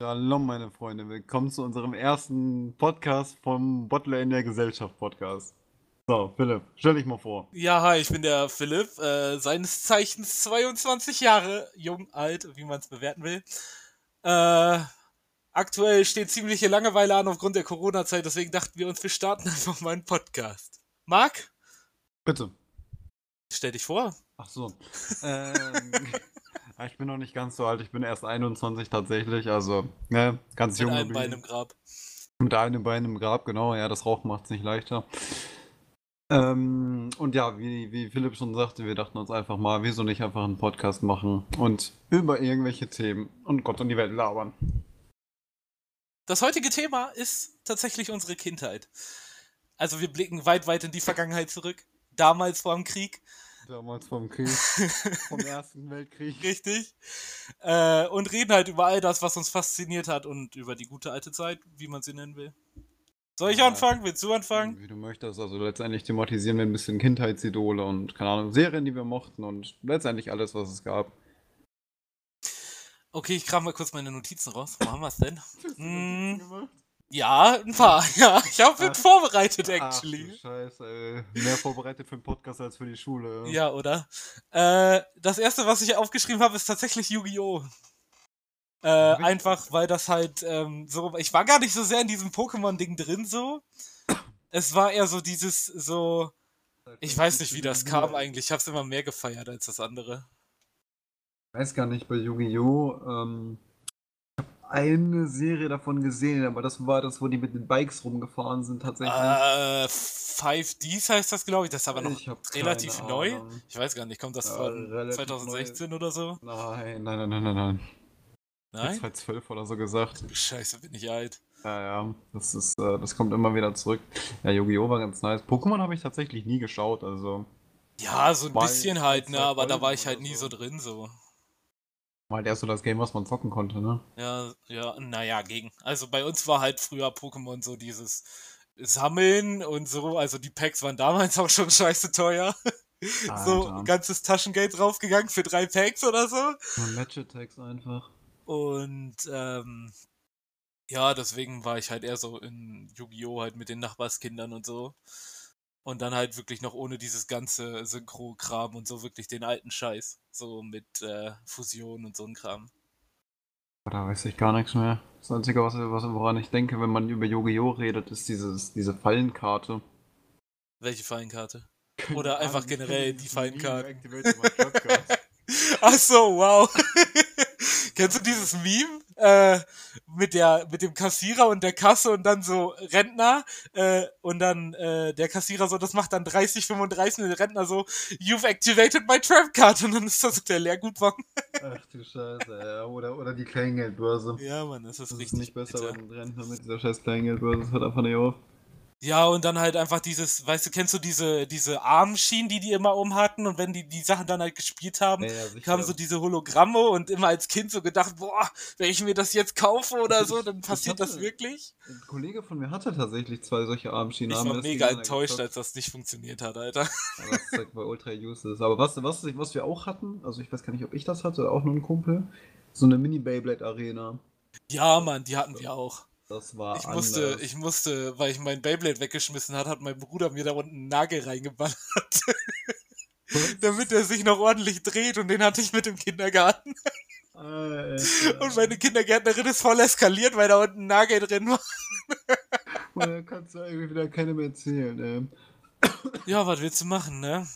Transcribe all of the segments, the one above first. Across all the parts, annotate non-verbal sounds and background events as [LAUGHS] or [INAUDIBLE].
Hallo meine Freunde, willkommen zu unserem ersten Podcast vom Bottler in der Gesellschaft Podcast. So, Philipp, stell dich mal vor. Ja, hi, ich bin der Philipp, äh, seines Zeichens 22 Jahre, jung, alt, wie man es bewerten will. Äh, aktuell steht ziemliche Langeweile an aufgrund der Corona-Zeit, deswegen dachten wir uns, wir starten [LAUGHS] einfach mal einen Podcast. Marc? Bitte. Stell dich vor. Ach so. [LAUGHS] ähm, ich bin noch nicht ganz so alt, ich bin erst 21 tatsächlich, also, ne, ganz Mit jung. einem geblieben. Bein im Grab. Mit einem Bein im Grab, genau, ja, das Rauchen macht es nicht leichter. Ähm, und ja, wie, wie Philipp schon sagte, wir dachten uns einfach mal, wieso nicht einfach einen Podcast machen und über irgendwelche Themen und Gott und die Welt labern. Das heutige Thema ist tatsächlich unsere Kindheit. Also wir blicken weit, weit in die Vergangenheit zurück. Damals vor dem Krieg, Damals vom Krieg, [LAUGHS] vom Ersten Weltkrieg. richtig. Äh, und reden halt über all das, was uns fasziniert hat und über die gute alte Zeit, wie man sie nennen will. Soll ich Ja. anfangen? Willst du anfangen? Wie du möchtest, also letztendlich thematisieren wir ein bisschen Kindheitsidole und, keine Ahnung, Serien, die wir mochten und letztendlich alles, was es gab. Okay, ich kram mal kurz meine Notizen raus. Wo haben wir es denn? [LAUGHS] Hm, gemacht? Ja, ein paar. [LAUGHS] Ja, ich habe Ah. mich vorbereitet, Ach actually. Scheiße, ey. Mehr vorbereitet für den Podcast als für die Schule. Ja, oder? Äh, das erste, was ich aufgeschrieben habe, ist tatsächlich Yu-Gi-Oh! Äh, Hab einfach, weil das halt ähm, so. Ich war gar nicht so sehr in diesem Pokémon-Ding drin so. Es war eher so dieses, so. Ich weiß nicht, wie das kam eigentlich. Ich hab's immer mehr gefeiert als das andere. Ich weiß gar nicht, bei Yu-Gi-Oh! Ähm, eine Serie davon gesehen, aber das war das, wo die mit den Bikes rumgefahren sind, tatsächlich. Äh, 5Ds heißt das, glaube ich. Das ist aber noch relativ neu. Ahnung. Ich weiß gar nicht, kommt das Ja, von relativ 2016 oder so? Nein, nein, nein, nein, nein, nein. Nein? 2012 oder so gesagt. Scheiße, bin ich alt. Ja, ja, das ist, äh, das kommt immer wieder zurück. Ja, Yu-Gi-Oh! war ganz nice. Pokémon habe ich tatsächlich nie geschaut, also Ja, so ein bisschen halt, ne? Aber da war ich halt nie so. so drin, so. Mal erst so das Game, was man zocken konnte, ne? Ja, ja, naja, gegen. Also bei uns war halt früher Pokémon so dieses Sammeln und so. Also die Packs waren damals auch schon [LAUGHS] scheiße teuer. [LAUGHS] So Alter. ein ganzes Taschengeld draufgegangen für drei Packs oder so. Und Match-Attacks einfach. Und ähm, ja, deswegen war ich halt eher so in Yu-Gi-Oh! halt mit den Nachbarskindern und so. Und dann halt wirklich noch ohne dieses ganze Synchro-Kram und so wirklich den alten Scheiß. So mit äh, Fusion und so ein Kram. Da weiß ich gar nichts mehr. Das Einzige, was, was, woran ich denke, wenn man über Yu-Gi-Oh! redet, ist dieses, diese Fallenkarte. Welche Fallenkarte? Oder einfach generell die card. [LAUGHS] Ach so, wow. [LAUGHS] Kennst du dieses Meme äh, mit der mit dem Kassierer und der Kasse und dann so Rentner äh, und dann äh, der Kassierer so, das macht dann 30, 35 und der Rentner so, you've activated my trap card und dann ist das so der Leergutwagen. Ach du Scheiße, ja. Oder, oder die Kleingeldbörse. Ja, Mann, das ist Das ist richtig nicht besser, bitter. wenn ein Rentner mit dieser scheiß Kleingeldbörse, das hört einfach nicht auf. Ja, und dann halt einfach dieses, weißt du, kennst du diese diese Armschienen, die die immer um hatten und wenn die die Sachen dann halt gespielt haben, Ja, ja, kamen so diese Hologramme und immer als Kind so gedacht, boah, wenn ich mir das jetzt kaufe oder so, [LAUGHS] dann passiert das hatte- wirklich. Ein Kollege von mir hatte tatsächlich zwei solche Armschienen. Ich war das mega enttäuscht, als das nicht funktioniert hat, Alter. Aber das zeigt bei Ultra Useless. Aber was, was, was wir auch hatten, also ich weiß gar nicht, ob ich das hatte oder auch nur ein Kumpel, so eine Mini-Beyblade-Arena. Ja, Mann, die hatten wir auch. Das war Ich musste, anders. ich musste, weil ich mein Beyblade weggeschmissen hat, hat mein Bruder mir da unten einen Nagel reingeballert, [LAUGHS] damit er sich noch ordentlich dreht und den hatte ich mit im Kindergarten. Alter. Und meine Kindergärtnerin ist voll eskaliert, weil da unten ein Nagel drin war. Da kannst du eigentlich wieder keinem erzählen, ey. Ja, was willst du machen, ne?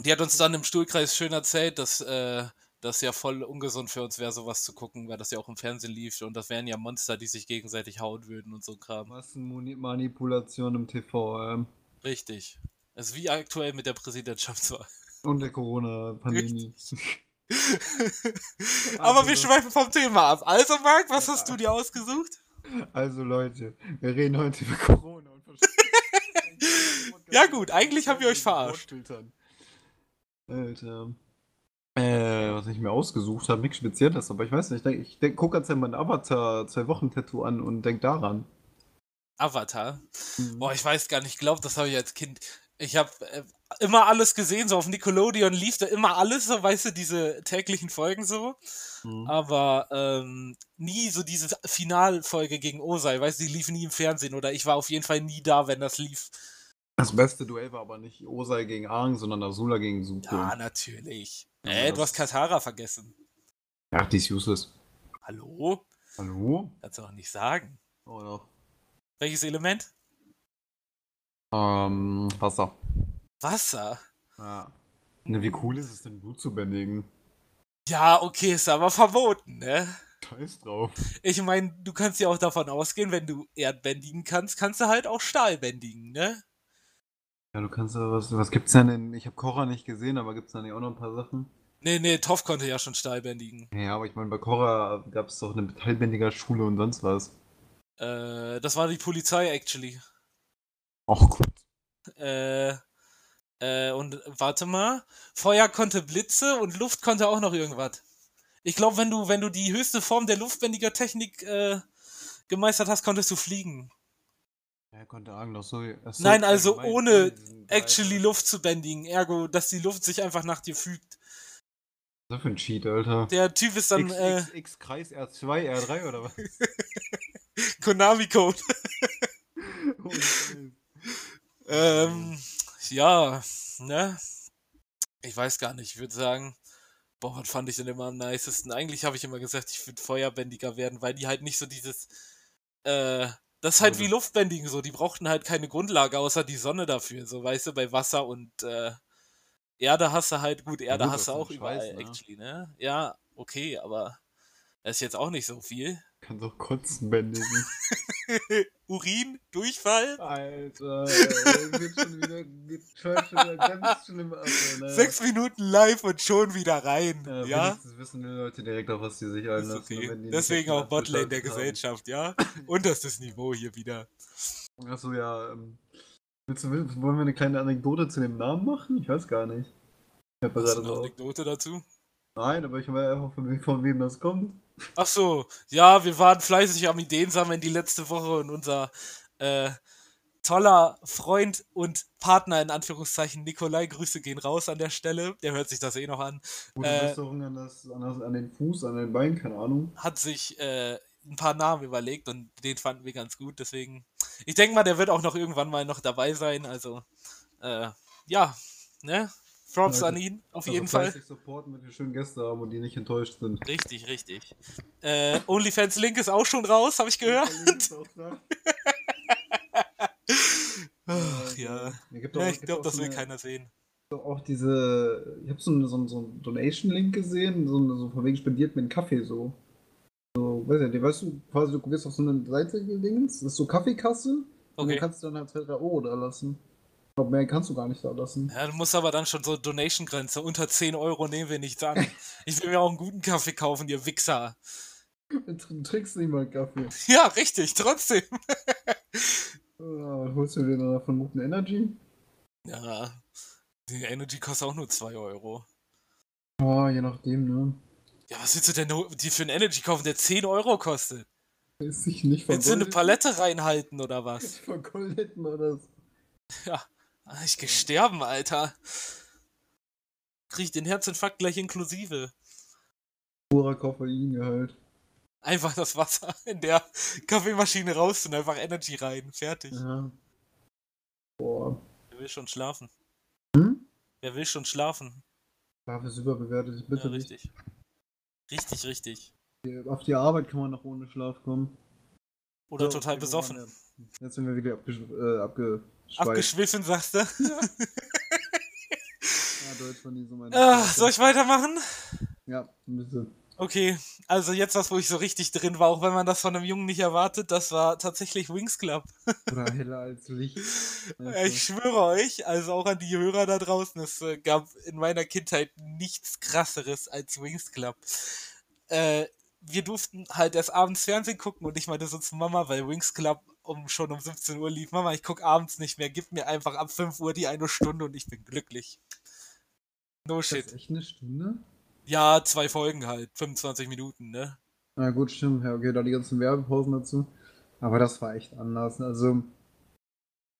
Die hat uns dann im Stuhlkreis schön erzählt, dass äh, das ja voll ungesund für uns wäre, sowas zu gucken, weil das ja auch im Fernsehen lief und das wären ja Monster, die sich gegenseitig hauen würden und so Kram. Massenmanipulation im TV, ähm. Richtig. Es ist wie aktuell mit der Präsidentschaftswahl. Und der Corona-Pandemie. [LAUGHS] Aber wir Also- schweifen vom Thema ab. Also, Marc, was hast du dir ausgesucht? Also Leute, wir reden heute über Corona und [LAUGHS] Ja, gut, eigentlich haben wir euch verarscht. Alter. Was ich mir ausgesucht habe, nichts Spezielles, aber ich weiß nicht, ich, denk, ich denk, guck jetzt ja mein Avatar zwei Wochen Tattoo an und denk daran. Avatar. Mhm. Boah, ich weiß gar nicht, ich glaube, das habe ich als Kind. Ich habe äh, immer alles gesehen, so auf Nickelodeon lief da immer alles, so weißt du, diese täglichen Folgen so. Mhm. Aber ähm, nie so diese Finalfolge gegen Osei, weißt du, die lief nie im Fernsehen oder ich war auf jeden Fall nie da, wenn das lief. Das beste Duell war aber nicht Osei gegen Aang, sondern Azula gegen Zuko. Ja, natürlich. Äh, du hast Katara vergessen. Ja, die ist useless. Hallo? Hallo? Kannst du auch nicht sagen. Oh doch. Welches Element? Ähm, Wasser. Wasser? Ja. Ne, wie cool ist es denn, Blut zu bändigen? Ja, okay, ist aber verboten, ne? Scheiß drauf. Ich meine, du kannst ja auch davon ausgehen, wenn du Erd bändigen kannst, kannst du halt auch Stahl bändigen, ne? Ja, du kannst ja was, was gibt's denn in, ich habe Korra nicht gesehen, aber gibt's da nicht auch noch ein paar Sachen? Nee, nee, Toff konnte ja schon Stahl bändigen. Ja, aber ich meine, bei Korra gab's doch eine Metallbändiger-Schule und sonst was. Äh, das war die Polizei, actually. Ach gut. Äh, äh, und warte mal. Feuer konnte Blitze und Luft konnte auch noch irgendwas. Ich glaube, wenn du, wenn du die höchste Form der luftbändiger Technik äh, gemeistert hast, konntest du fliegen. Er konnte Argen so. Nein, also ohne actually Luft zu bändigen. Ergo, dass die Luft sich einfach nach dir fügt. Was für ein Cheat, Alter? Der Typ ist dann. X, äh, X, X Kreis R2, R3 oder was? [LAUGHS] Konami-Code. [LAUGHS] oh, ähm, ja, ne? Ich weiß gar nicht, ich würde sagen, boah, was fand ich denn immer am nicesten? Eigentlich habe ich immer gesagt, ich würde Feuerbändiger werden, weil die halt nicht so dieses, äh, das ist halt wie Luftbändigen so, die brauchten halt keine Grundlage außer die Sonne dafür, so weißt du, bei Wasser und äh, Erde hast du halt, gut, Erde gut, hast du auch überall, Scheiß, ne? actually, ne? Ja, okay, aber das ist jetzt auch nicht so viel. Kann doch kotzen bändigen. [LAUGHS] Urin, Durchfall. Alter, geht schon wieder, geht schon wieder ganz schlimm ab. Ne? Sechs Minuten live und schon wieder rein. Ja. ja? Das wissen die Leute direkt auf was sie sich einlassen. Okay. Deswegen auch Botlane der haben. Gesellschaft, ja? [LAUGHS] Und das ist das Niveau hier wieder. Achso, ja. Ähm, willst du, wollen wir eine kleine Anekdote zu dem Namen machen? Ich weiß gar nicht. Ich habe gerade eine Anekdote dazu? Nein, aber ich weiß einfach, von, von wem das kommt. Ach so, ja, wir waren fleißig am Ideen sammeln die letzte Woche und unser äh, toller Freund und Partner in Anführungszeichen Nikolai, Grüße gehen raus an der Stelle. Der hört sich das eh noch an. Gute äh, Besserung an, das, an, das, an den Fuß, an den Bein, keine Ahnung. Hat sich äh, ein paar Namen überlegt und den fanden wir ganz gut. Deswegen, ich denke mal, der wird auch noch irgendwann mal noch dabei sein. Also, äh, ja, ne? Props ja, an ihn, auf also jeden Fall. supporten, wenn wir schön Gäste haben und die nicht enttäuscht sind. Richtig, richtig. Äh, OnlyFans Link ist auch schon raus, habe ich gehört. Ach ja. Auch, ja ich glaube, das will eine, keiner sehen. Auch diese, ich habe so, so, so einen Donation-Link gesehen, so, so von wegen spendiert mir einen Kaffee so. So, weiß nicht, weißt du, quasi du gehst auf so eine Seite gedingens, das ist so Kaffeekasse okay. und dann kannst du dann halt 2, 3 Euro da lassen. Ich glaube, mehr kannst du gar nicht da lassen. Ja, du musst aber dann schon so Donation-Grenze. Unter 10 Euro nehmen wir nichts an. ich will mir auch einen guten Kaffee kaufen, ihr Wichser. Du trinkst nicht mal Kaffee. Ja, richtig, trotzdem. uh, [LAUGHS] holst du dir dann von guten Energy? Ja, die Energy kostet auch nur 2 Euro. Oh, je nachdem, ne? Ja, was willst du denn die für einen Energy kaufen, der 10 Euro kostet? Ist sich nicht Willst du eine Palette reinhalten oder was? Vergolden oder so. Ja, ich geh sterben, Alter. Krieg ich den Herzinfarkt gleich inklusive. Purer Koffeingehalt. Einfach das Wasser in der Kaffeemaschine raus und einfach Energy rein. Fertig. Ja. Boah. Wer will schon schlafen? Hm? Wer will schon schlafen? Schlaf ist überbewertet, bitte. Ja, richtig. Nicht. Richtig, richtig. Auf die Arbeit kann man noch ohne Schlaf kommen. Oder so, total besoffen. Jetzt sind wir wieder abge äh, abge Abgeschwiffen, sagst du? Ja. [LAUGHS] ja, Deutsch war nie so meine ah, Soll ich weitermachen? Ja, ein bisschen. Okay, also jetzt was, wo ich so richtig drin war, auch wenn man das von einem Jungen nicht erwartet, das war tatsächlich Wings Club. [LAUGHS] Oder heller als Licht. ich schwöre euch, also auch an die Hörer da draußen, es äh, gab in meiner Kindheit nichts krasseres als Wings Club. Äh, wir durften halt erst abends Fernsehen gucken und ich meinte so zu Mama, weil Wings Club um schon um 17 Uhr lief. Mama, ich guck abends nicht mehr. Gib mir einfach ab 5 Uhr die eine Stunde und ich bin glücklich. No shit. Das echt eine Stunde? Ja, zwei Folgen halt. 25 Minuten, ne? Na gut, stimmt. Ja, okay, da die ganzen Werbepausen dazu. Aber das war echt anders. Also,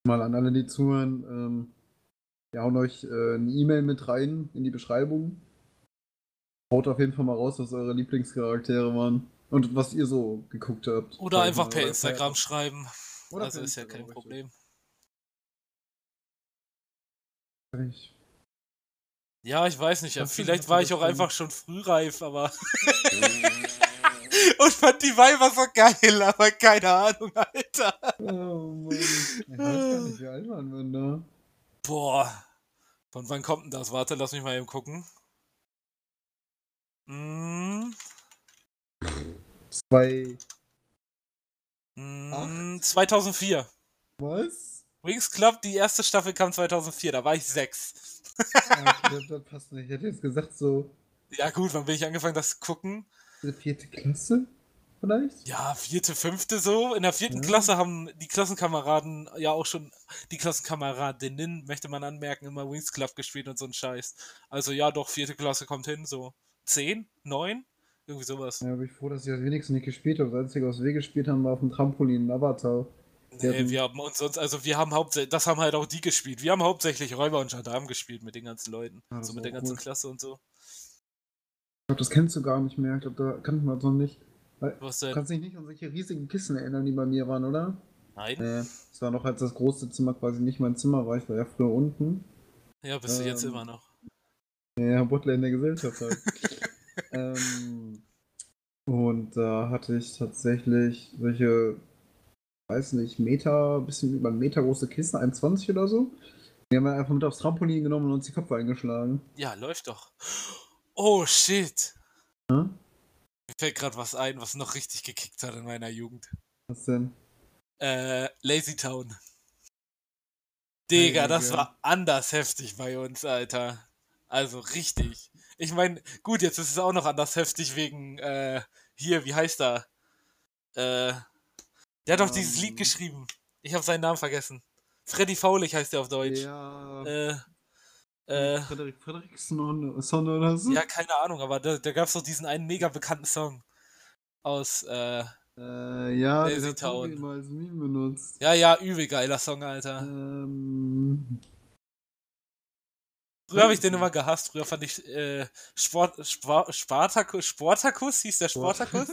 mal an alle, die zuhören, ähm, Wir hauen euch äh, eine E-Mail mit rein in die Beschreibung. Haut auf jeden Fall mal raus, was eure Lieblingscharaktere waren. Und was ihr so geguckt habt. Oder ich einfach per Instagram schreiben. Oder also per ist ja kein richtig. Problem. Richtig. Ja, ich weiß nicht. Denn? Vielleicht war ich das auch einfach schon frühreif, aber. [LAUGHS] [LAUGHS] Und fand die Weiber so geil, aber keine Ahnung, Alter. Oh Mann. Ich weiß gar nicht, wie alt waren wir da? Boah. Von wann kommt denn das? Warte, lass mich mal eben gucken. Mm, Zwei. mm, 2004. Was? Wings Club, die erste Staffel kam 2004, da war ich sechs. Okay, das, [LAUGHS] das passt nicht. Ich hätte jetzt gesagt, so Ja gut, wann bin ich angefangen, das zu gucken? die vierte Klasse, vielleicht? Ja, vierte, fünfte so. In der vierten Ja. Klasse haben die Klassenkameraden ja auch schon, die Klassenkameradinnen, möchte man anmerken, immer Wings Club gespielt und so ein Scheiß. Also ja, doch, vierte Klasse kommt hin, so zehn, neun, irgendwie sowas. Ja, bin ich froh, dass ich das wenigstens nicht gespielt habe. Das Einzige, was wir gespielt haben, war auf dem Trampolin Avatar. Wir Nee, hatten- wir haben uns sonst, also wir haben hauptsächlich, das haben halt auch die gespielt. Wir haben hauptsächlich Räuber und Gendarmen gespielt mit den ganzen Leuten. Das so mit der ganzen cool. Klasse und so. Ich glaube, das kennst du gar nicht mehr. Ich glaube, da kannten wir es noch nicht. Weil, Was du denn? kannst dich nicht an solche riesigen Kissen erinnern, die bei mir waren, oder? Nein? Nee. Das war noch, als das große Zimmer quasi nicht mein Zimmer war. Ich war ja früher unten. Ja, bist du jetzt Ähm, immer noch. Ja, Butler in der Gesellschaft halt. [LAUGHS] ähm, und da hatte ich tatsächlich solche, weiß nicht, Meter, bisschen über einen Meter große Kisten, 1,20 oder so. Die haben wir einfach mit aufs Trampolin genommen und uns die Köpfe eingeschlagen. Ja, läuft doch. Oh shit. Hm? Mir fällt gerade was ein, was noch richtig gekickt hat in meiner Jugend. Was denn? Äh, Lazy Town. Digga, das war anders heftig bei uns, Alter. Also richtig. Ich meine, gut, jetzt ist es auch noch anders heftig wegen, äh, hier, wie heißt er? Äh, der hat doch dieses Ähm. Lied geschrieben. Ich habe seinen Namen vergessen. Freddy Faulig heißt der auf Deutsch. Ja, Äh, äh, Frederik Frederiksson Son oder so? ja, keine Ahnung, aber da, da gab es doch diesen einen mega bekannten Song aus, äh, Äh, ja, Lazy der hat immer als Meme benutzt. ja, ja, übel geiler Song, Alter. Ähm, Früher habe ich den immer gehasst. Früher fand ich äh, Sport, Sport, Spartakus, Sportakus, hieß der Sportakus?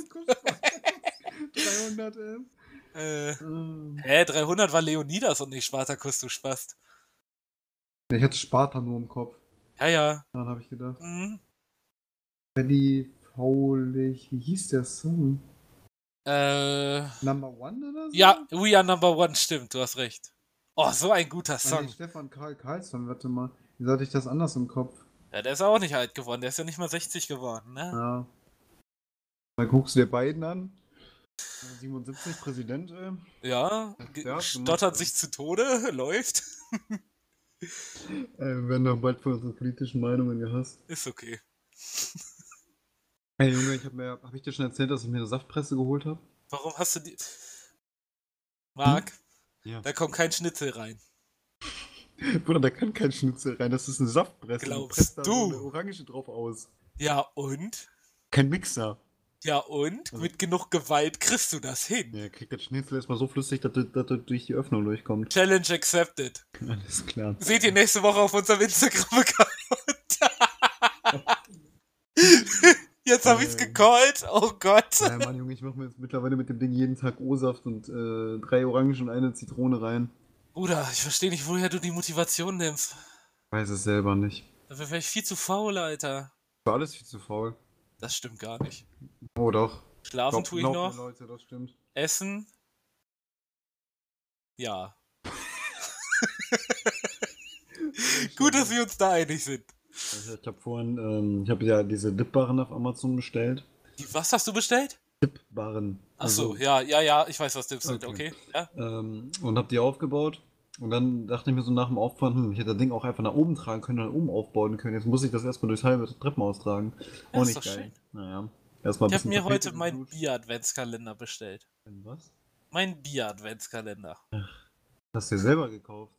300, [LAUGHS] ey. äh, Ähm, hä, 300 war Leonidas und nicht Spartakus, du Spast. Ich hatte Sparta nur im Kopf. Ja, ja. Daran habe ich gedacht. Mhm. Freddy Faulig, wie hieß der Song? Äh, Number One oder so? ja, We Are Number One, stimmt, du hast recht. Oh, so ein guter Ah, Song. nee, Stefan Karl Karlsson, warte mal. Wieso hatte ich das anders im Kopf? Ja, der ist auch nicht alt geworden, der ist ja nicht mal 60 geworden, ne? Ja. Dann guckst du dir beiden an. 77 Präsident, ey. Ja, stottert sich zu Tode, [LAUGHS] läuft. Äh, wir werden doch bald für unsere politischen Meinungen gehasst. Ist okay. Ey Junge, ich habe mir, habe ich dir schon erzählt, dass ich mir eine Saftpresse geholt habe? Warum hast du die. Marc, Ja. da kommt kein Schnitzel rein. Bruder, da kann kein Schnitzel rein, das ist eine Saftpresse. Glaubst presst da du? So eine Orange drauf aus. Ja, und? Kein Mixer. Ja, und? Also- Mit genug Gewalt kriegst du das hin. Ja, kriegt das Schnitzel erstmal so flüssig, dass das dass das durch die Öffnung durchkommt. Challenge accepted. Alles klar. Seht ihr nächste Woche auf unserem Instagram-Account. [LAUGHS] Jetzt habe ich's Ähm. gecallt. Oh Gott. Ja, Mann, Junge, ich mache mir jetzt mittlerweile mit dem Ding jeden Tag O-Saft und äh, drei Orangen und eine Zitrone rein. Bruder, ich verstehe nicht, woher du die Motivation nimmst. Weiß es selber nicht. Dafür wäre ich viel zu faul, Alter. War alles viel zu faul. Das stimmt gar nicht. Oh doch. Schlafen tue ich noch. Leute. Essen. Ja. [LAUGHS] Gut, dass wir uns da einig sind. Also ich habe vorhin, ähm, ich habe ja diese Dip-Barren auf Amazon bestellt. Die, was hast du bestellt? Dip-Barren. Ach so, Also, ja, ja, ja, ich weiß, was Dips sind, Okay. okay? Ja? ähm, und habe die aufgebaut. Und dann dachte ich mir so nach dem Aufbauen, hm, ich hätte das Ding auch einfach nach oben tragen können und dann oben aufbauen können. Jetzt muss ich das erstmal durchs halbe Treppenhaus tragen. Ja, Auch nicht geil. schön. Naja. Erstmal ein Ich habe mir heute meinen. Bier-Adventskalender bestellt. Was? Mein Bier-Adventskalender. Hast du dir selber gekauft?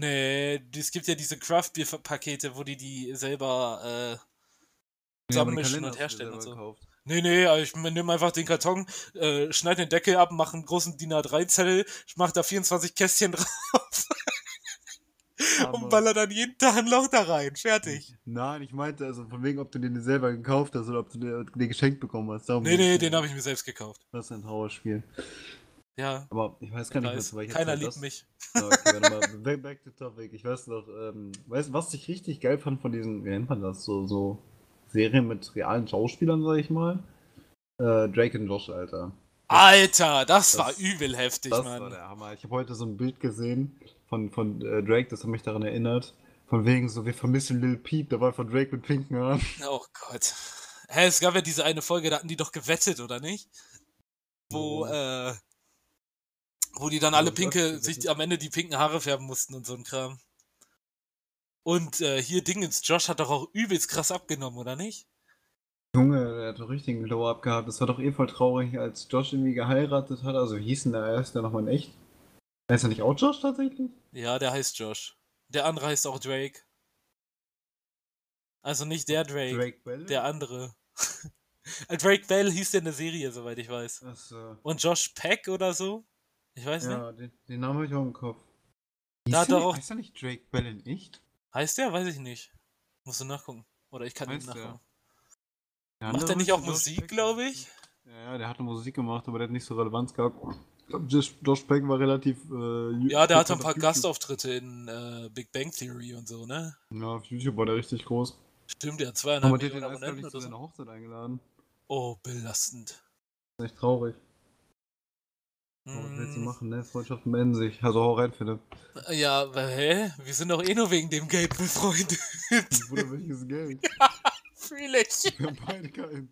Nee, es gibt ja diese Craft-Bier-Pakete, wo die die selber äh, Ja, zusammenmischen Kalender und herstellen und so. gekauft. Nee, nee, ich nehme einfach den Karton, äh, schneide den Deckel ab, mache einen großen DIN A3-Zettel, ich mache da 24 Kästchen [LAUGHS] drauf. und baller dann jeden Tag ein Loch da rein. Fertig. Nein, ich meinte also von wegen, ob du den selber gekauft hast oder ob du den, den geschenkt bekommen hast. Darum Nee, nee, den habe ich mir selbst gekauft. Das ist ein Trauerspiel. Ja, Aber ich weiß gar nicht, was war ich keiner halt liebt das- mich. Ja, okay, warte mal. [LAUGHS] Back, to topic. Ich weiß noch, ähm, weißt du, was ich richtig geil fand von diesen, wie nennt man das, so, so Serien mit realen Schauspielern, sag ich mal? Äh, Drake und Josh, Alter. Alter, das, Das- war übel heftig, Das war Mann. der Hammer. Ich habe heute so ein Bild gesehen von, von äh, Drake, das hat mich daran erinnert. Von wegen so, wir vermissen Lil Peep, da war von Drake mit pinken Haaren. Oh Gott. Hä, es gab ja diese eine Folge, da hatten die doch gewettet, oder nicht? Wo, Oh. äh, wo die dann alle pinke, sich am Ende die pinken Haare färben mussten und so ein Kram. Und äh, hier Dingens, Josh hat doch auch übelst krass abgenommen, oder nicht? Junge, der hat doch richtig einen Glow-Up gehabt. Das war doch eh voll traurig, als Josh irgendwie geheiratet hat. Also, wie hieß denn der erste nochmal in echt? Heißt er nicht auch Josh tatsächlich? Ja, der heißt Josh. Der andere heißt auch Drake. Also nicht der Drake, Drake Bell? der andere. [LAUGHS] Drake Bell hieß der in der Serie, soweit ich weiß. Achso. Und Josh Peck oder so? Ich weiß nicht. Ja, den, den Namen habe ich auch im Kopf. Da Hieß der doch auch- Heißt er nicht Drake Bell in echt? Heißt der? Weiß ich nicht. Musst du nachgucken. Oder ich kann ihn Heißt der? nachgucken. Der Macht der nicht auch Musik, glaube ich? Ja, der hat Musik gemacht, aber der hat nicht so Relevanz gehabt. Ich glaube, Josh, Peck war relativ. Äh, Ja, der hatte ein paar YouTube. Gastauftritte in äh, Big Bang Theory und so, ne? Ja, auf YouTube war der richtig groß. Stimmt, der hat Aber zweieinhalb der hat den Millionen Abonnenten nicht zu seiner. Hochzeit eingeladen. Oh, belastend. Echt traurig. Was willst du Mm, machen, ne? Freundschaften beenden sich. Also hau rein, Philipp. Ja, hä? Wir sind doch eh nur wegen dem Geld befreundet. [LAUGHS] Bruder, welches Geld? [LAUGHS] Fühl ich. Wir haben beide keins.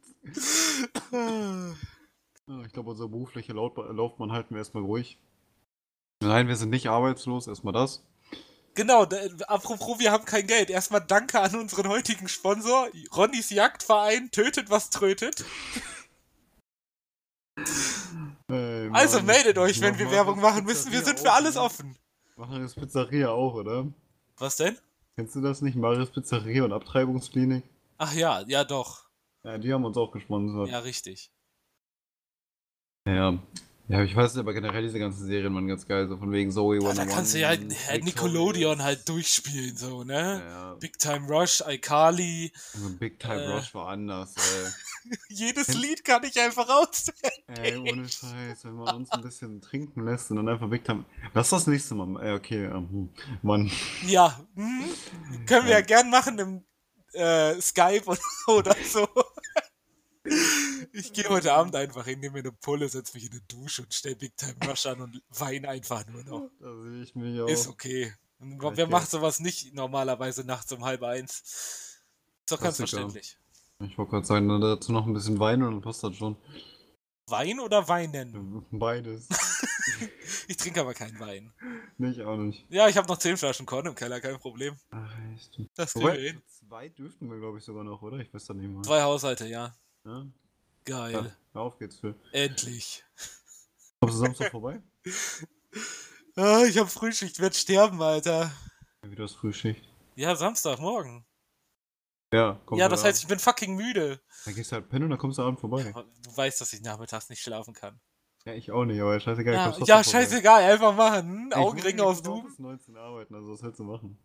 Ja, [LAUGHS] ich glaube, unsere berufliche Laufbahn halten wir erstmal ruhig. Nein, wir sind nicht arbeitslos, erstmal das. Genau, da, apropos, wir haben kein Geld. Erstmal danke an unseren heutigen Sponsor, Ronnys Jagdverein, tötet was trötet. Ey, Also Mann. meldet euch, wenn wir Werbung machen müssen. Wir sind für alles offen. Marius Pizzeria auch, oder? Was denn? Kennst du das nicht? Marius Pizzeria und Abtreibungsklinik? Ach ja, ja doch. Ja, die haben uns auch gesponsert. Ja, richtig. Ja. Ja, ich weiß nicht, aber generell diese ganzen Serien waren ganz geil, so von wegen Zoe Ja, 101. da kannst du ja halt Victorious. Nickelodeon halt durchspielen, so, ne? Ja, ja. Big Time Rush, iCarly. Also Big Time Äh. Rush war anders, ey. [LAUGHS] Jedes Lied kann ich einfach auswählen. ey, ohne Scheiß, wenn man uns ein bisschen trinken lässt und dann einfach Big Time. Lass das nächste Mal. Ey, okay, ähm, hm. Mann. Ja, hm, können wir ja gern machen im äh, Skype oder [LAUGHS] so. Ich gehe heute Abend einfach hin, nehme mir eine Pulle, setze mich in eine Dusche und stell Big Time Rush an und weine einfach nur noch. Da sehe ich mich auch. Ist okay. Und Wer Okay. macht sowas nicht normalerweise nachts um halb eins? Ist doch ganz verständlich. Ich wollte gerade sagen, dann dazu noch ein bisschen Wein und dann passt das schon. Wein oder weinen? Beides. [LAUGHS] Ich trinke aber keinen Wein. nicht, auch nicht. Ja, ich habe noch 10 Flaschen Korn im Keller, kein Problem. Ach, echt. Das kriegen wir hin. zwei dürften wir, glaube ich, sogar noch, oder? Ich weiß das nicht mal. Zwei Haushalte, ja. Ja? Geil. Ja, auf geht's, Phil. Endlich. Kommst du Samstag vorbei? [LAUGHS] Ah, ich hab Frühschicht, werd sterben, Alter. Ja, Wieder das Frühschicht. Ja, Samstagmorgen. Ja, komm. ja, das heißt, ich bin fucking müde. Dann gehst du halt pennen und dann kommst du abends vorbei. Du weißt, dass ich nachmittags nicht schlafen kann. Ja, ich auch nicht, aber scheißegal. Ja, kommst ja trotzdem vorbei. scheißegal, einfach machen. Ich Augenringe muss auf Woche Doom. bis 19 arbeiten, also was willst du machen?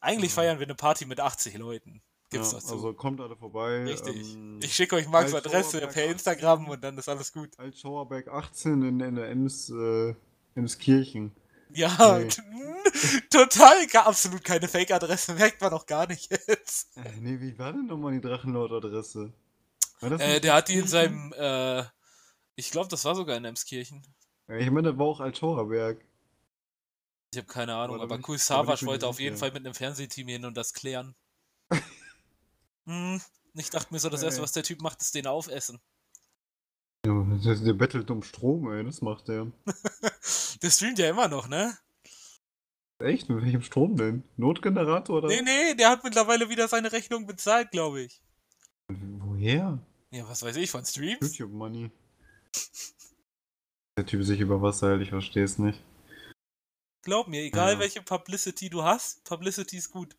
Eigentlich Ja. feiern wir eine Party mit 80 Leuten. Gibt's ja, dazu. Also kommt alle vorbei. Richtig. Ähm, ich schicke euch Max als Adresse Schauerberg per 18. Instagram und dann ist alles gut. Altschauerberg 18 in, in der Ems, äh, Emskirchen. Ja, Nee. [LAUGHS] total, absolut keine Fake-Adresse, merkt man auch gar nicht jetzt. Äh, nee, wie war denn nochmal die Drachenlord-Adresse? Äh, der hat die in seinem, äh, ich glaube, das war sogar in Emskirchen. Ja, ich meine, das war auch Altschauerberg. Ich habe keine Ahnung, Aber mir wollte auf jeden. Fall mit einem Fernsehteam hin und das klären. Hm, ich dachte mir so, das erste, was der Typ macht, ist den aufessen. Ja, der, der bettelt um Strom, ey, das macht der. [LAUGHS] Der streamt ja immer noch, ne? Echt? Mit welchem Strom denn? Notgenerator oder? Nee, nee, der hat mittlerweile wieder seine Rechnung bezahlt, glaube ich. Woher? Ja, was weiß ich, von Streams? YouTube Money. Der Typ sich über Wasser hält, ich verstehe es nicht. Glaub mir, egal Ja. welche Publicity du hast, Publicity ist gut.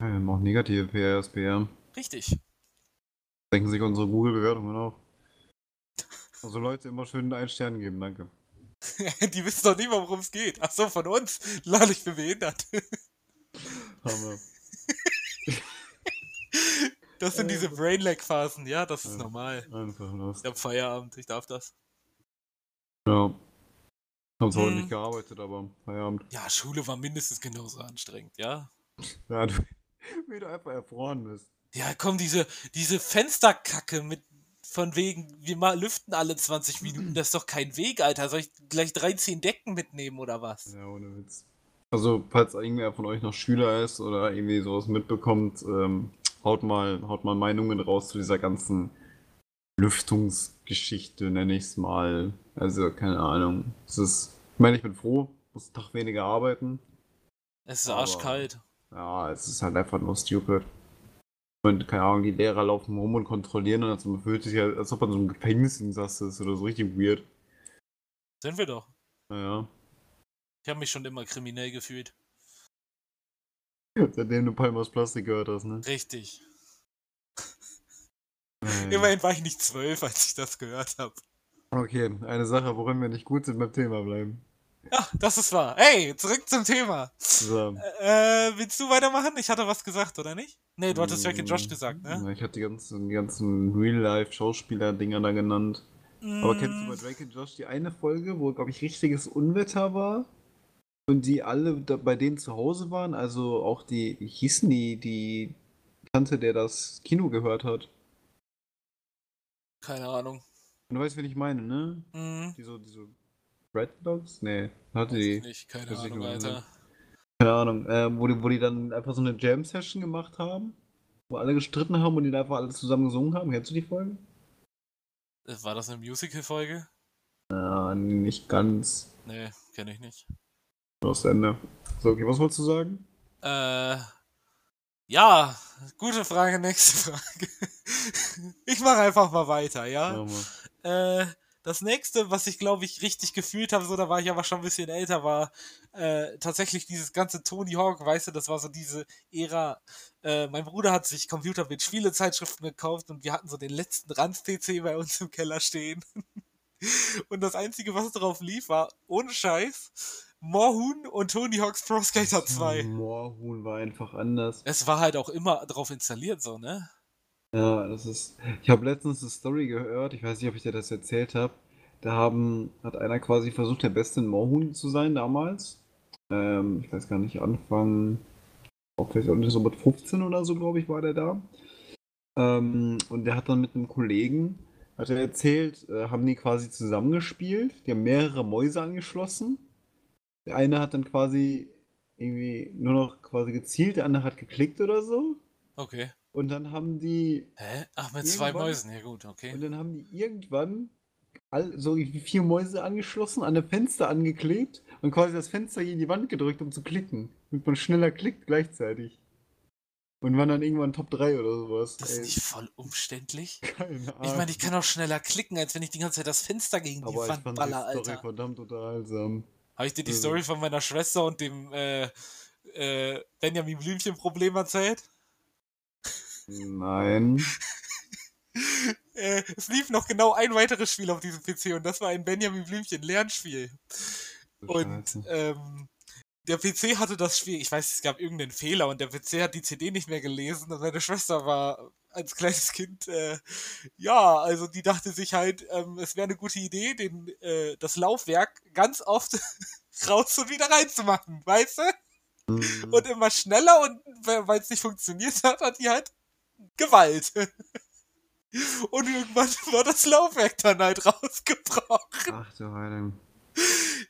Ja, wir haben auch negative PR, SPR. Richtig. Denken sich unsere Google-Bewertungen auch. Also Leute, immer schön einen Stern geben, danke. [LAUGHS] die wissen doch mal, worum es geht. Ach so, von uns. Lade ich bin behindert. Hammer. [LAUGHS] Das sind diese. Brainlag-Phasen, ja, das ist Ja. normal. Einfach los. Ich hab Feierabend, ich darf das. Ja. Haben zwar heute Hm. nicht gearbeitet, aber Feierabend. Ja, Schule war mindestens genauso anstrengend, ja. Ja, du, [LAUGHS] wie du einfach erfroren bist. Ja, komm, diese, diese Fensterkacke mit von wegen, wir mal lüften alle 20 Minuten, [CLEARS THROAT] das ist doch kein Weg, Alter. Soll ich gleich 13 Decken mitnehmen oder was? Ja, ohne Witz. Also, falls irgendwer von euch noch Schüler ist oder irgendwie sowas mitbekommt, ähm, haut mal, haut mal Meinungen raus zu dieser ganzen Lüftungsgeschichte, nenne ich es mal. Also, keine Ahnung. Es ist, ich meine, ich bin froh, muss einen Tag weniger arbeiten. Es ist arschkalt. Ja, es ist halt einfach nur stupid. Und keine Ahnung, die Lehrer laufen rum und kontrollieren und also man fühlt sich halt, als ob man so im Gefängnis insass ist oder so richtig weird. Sind wir doch. Naja. Ich habe mich schon immer kriminell gefühlt. Seitdem du Palmas Plastik gehört hast, ne? Richtig. Naja. [LAUGHS] Immerhin war ich nicht zwölf, als ich das gehört habe. Okay, eine Sache, worin wir nicht gut sind beim Thema bleiben. Ja, das ist wahr. Hey, zurück zum Thema. So. Äh, willst du weitermachen? Ich hatte was gesagt, oder nicht? Nee, du hattest Jack and Josh Mm, gesagt, ne? Ich hatte die ganzen, die ganzen Real-Life-Schauspieler-Dinger da genannt. Aber kennst du bei Mm, Drake Josh die eine Folge, wo, glaube ich, richtiges Unwetter war? Und die alle da bei denen zu Hause waren? Also auch die, wie hießen die, die Tante, der das Kino gehört hat? Keine Ahnung. Du weißt, wen ich meine, ne? Hm, Die so, die so Red Dogs? Nee, hatte die. nicht, keine weiß Ahnung, Alter. Keine Ahnung. Ähm, wo, die, wo die dann einfach so eine Jam-Session gemacht haben? Wo alle gestritten haben und die da einfach alle zusammen gesungen haben? Kennst du die Folge? Äh, War das eine Musical-Folge? Ja, nicht ganz. Nee, kenne ich nicht. Das Ende. So, okay, was wolltest du sagen? Äh, ja, gute Frage, nächste [LAUGHS] Frage. ich mache einfach mal weiter, ja? Mal. Äh, das nächste, was ich glaube ich richtig gefühlt habe, so da war ich aber schon ein bisschen älter, war äh, tatsächlich dieses ganze Tony Hawk, weißt du, das war so diese Ära. Äh, mein Bruder hat sich Computer mit Spielezeitschriften gekauft und wir hatten so den letzten Ranz-PC bei uns im Keller stehen. [LAUGHS] und das einzige, was drauf lief, war ohne Scheiß Moorhuhn und Tony Hawk's Pro Skater 2. Moorhuhn war einfach anders. Es war halt auch immer drauf installiert, so, ne? Ja, das ist. Ich habe letztens eine Story gehört, ich weiß nicht, ob ich dir das erzählt habe. Da haben, hat einer quasi versucht, der Beste in Moorhuhn zu sein damals. Ähm, ich weiß gar nicht, Anfang, auch vielleicht so mit 15 oder so, glaube ich, war der da. Ähm, und der hat dann mit einem Kollegen, hat er erzählt, äh, haben die quasi zusammengespielt. Die haben mehrere Mäuse angeschlossen. Der eine hat dann quasi irgendwie nur noch quasi gezielt, der andere hat geklickt oder so. Okay. Und dann haben die, Hä? Ach, mit zwei Mäusen, ja gut, okay. und dann haben die irgendwann all, so wie vier Mäuse angeschlossen, an ein Fenster angeklebt und quasi das Fenster hier in die Wand gedrückt, um zu klicken. Damit man schneller klickt gleichzeitig. Und waren dann irgendwann Top 3 oder sowas. Das ist Ey, nicht voll umständlich. [LAUGHS] keine Ich Ahnung. meine, ich kann auch schneller klicken, als wenn ich die ganze Zeit das Fenster gegen die Aber ich Wand fand baller, die Story Alter. verdammt unterhaltsam. Habe ich dir die Also- Story von meiner Schwester und dem äh, äh, Benjamin Blümchen-Problem erzählt? Nein. [LAUGHS] Äh, es lief noch genau ein weiteres Spiel auf diesem PC und das war ein Benjamin Blümchen-Lernspiel. Und Scheiße. ähm, der PC hatte das Spiel, ich weiß, es gab irgendeinen Fehler und der PC hat die CD nicht mehr gelesen und meine Schwester war als kleines Kind, äh, ja, also die dachte sich halt, ähm, es wäre eine gute Idee, den, äh, das Laufwerk ganz oft [LAUGHS] raus und wieder reinzumachen, weißt du? Mhm. Und immer schneller und weil es nicht funktioniert hat, hat die halt Gewalt. Und irgendwann war das Laufwerk dann halt rausgebrochen. Ach du Heiligen.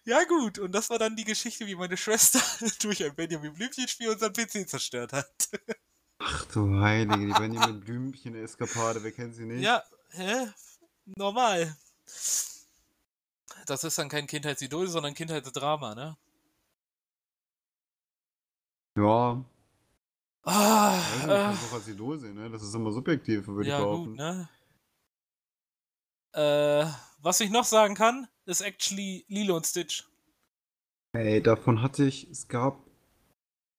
Ja gut, und das war dann die Geschichte, wie meine Schwester [LAUGHS] durch ein Benjamin Blümchen-Spiel unseren PC zerstört hat. Ach du Heilige, die Benjamin Blümchen-Eskapade, wer kennt sie nicht? Ja, hä? Normal. Das ist dann kein Kindheitsidol, sondern Kindheitsdrama, ne? Ja, Ah, äh, kannst du auch als Idol ne? Das ist immer subjektiv, würde ja ich gut, behaupten. ne? Äh, was ich noch sagen kann, ist actually Lilo und Stitch. Ey, davon hatte ich, es gab.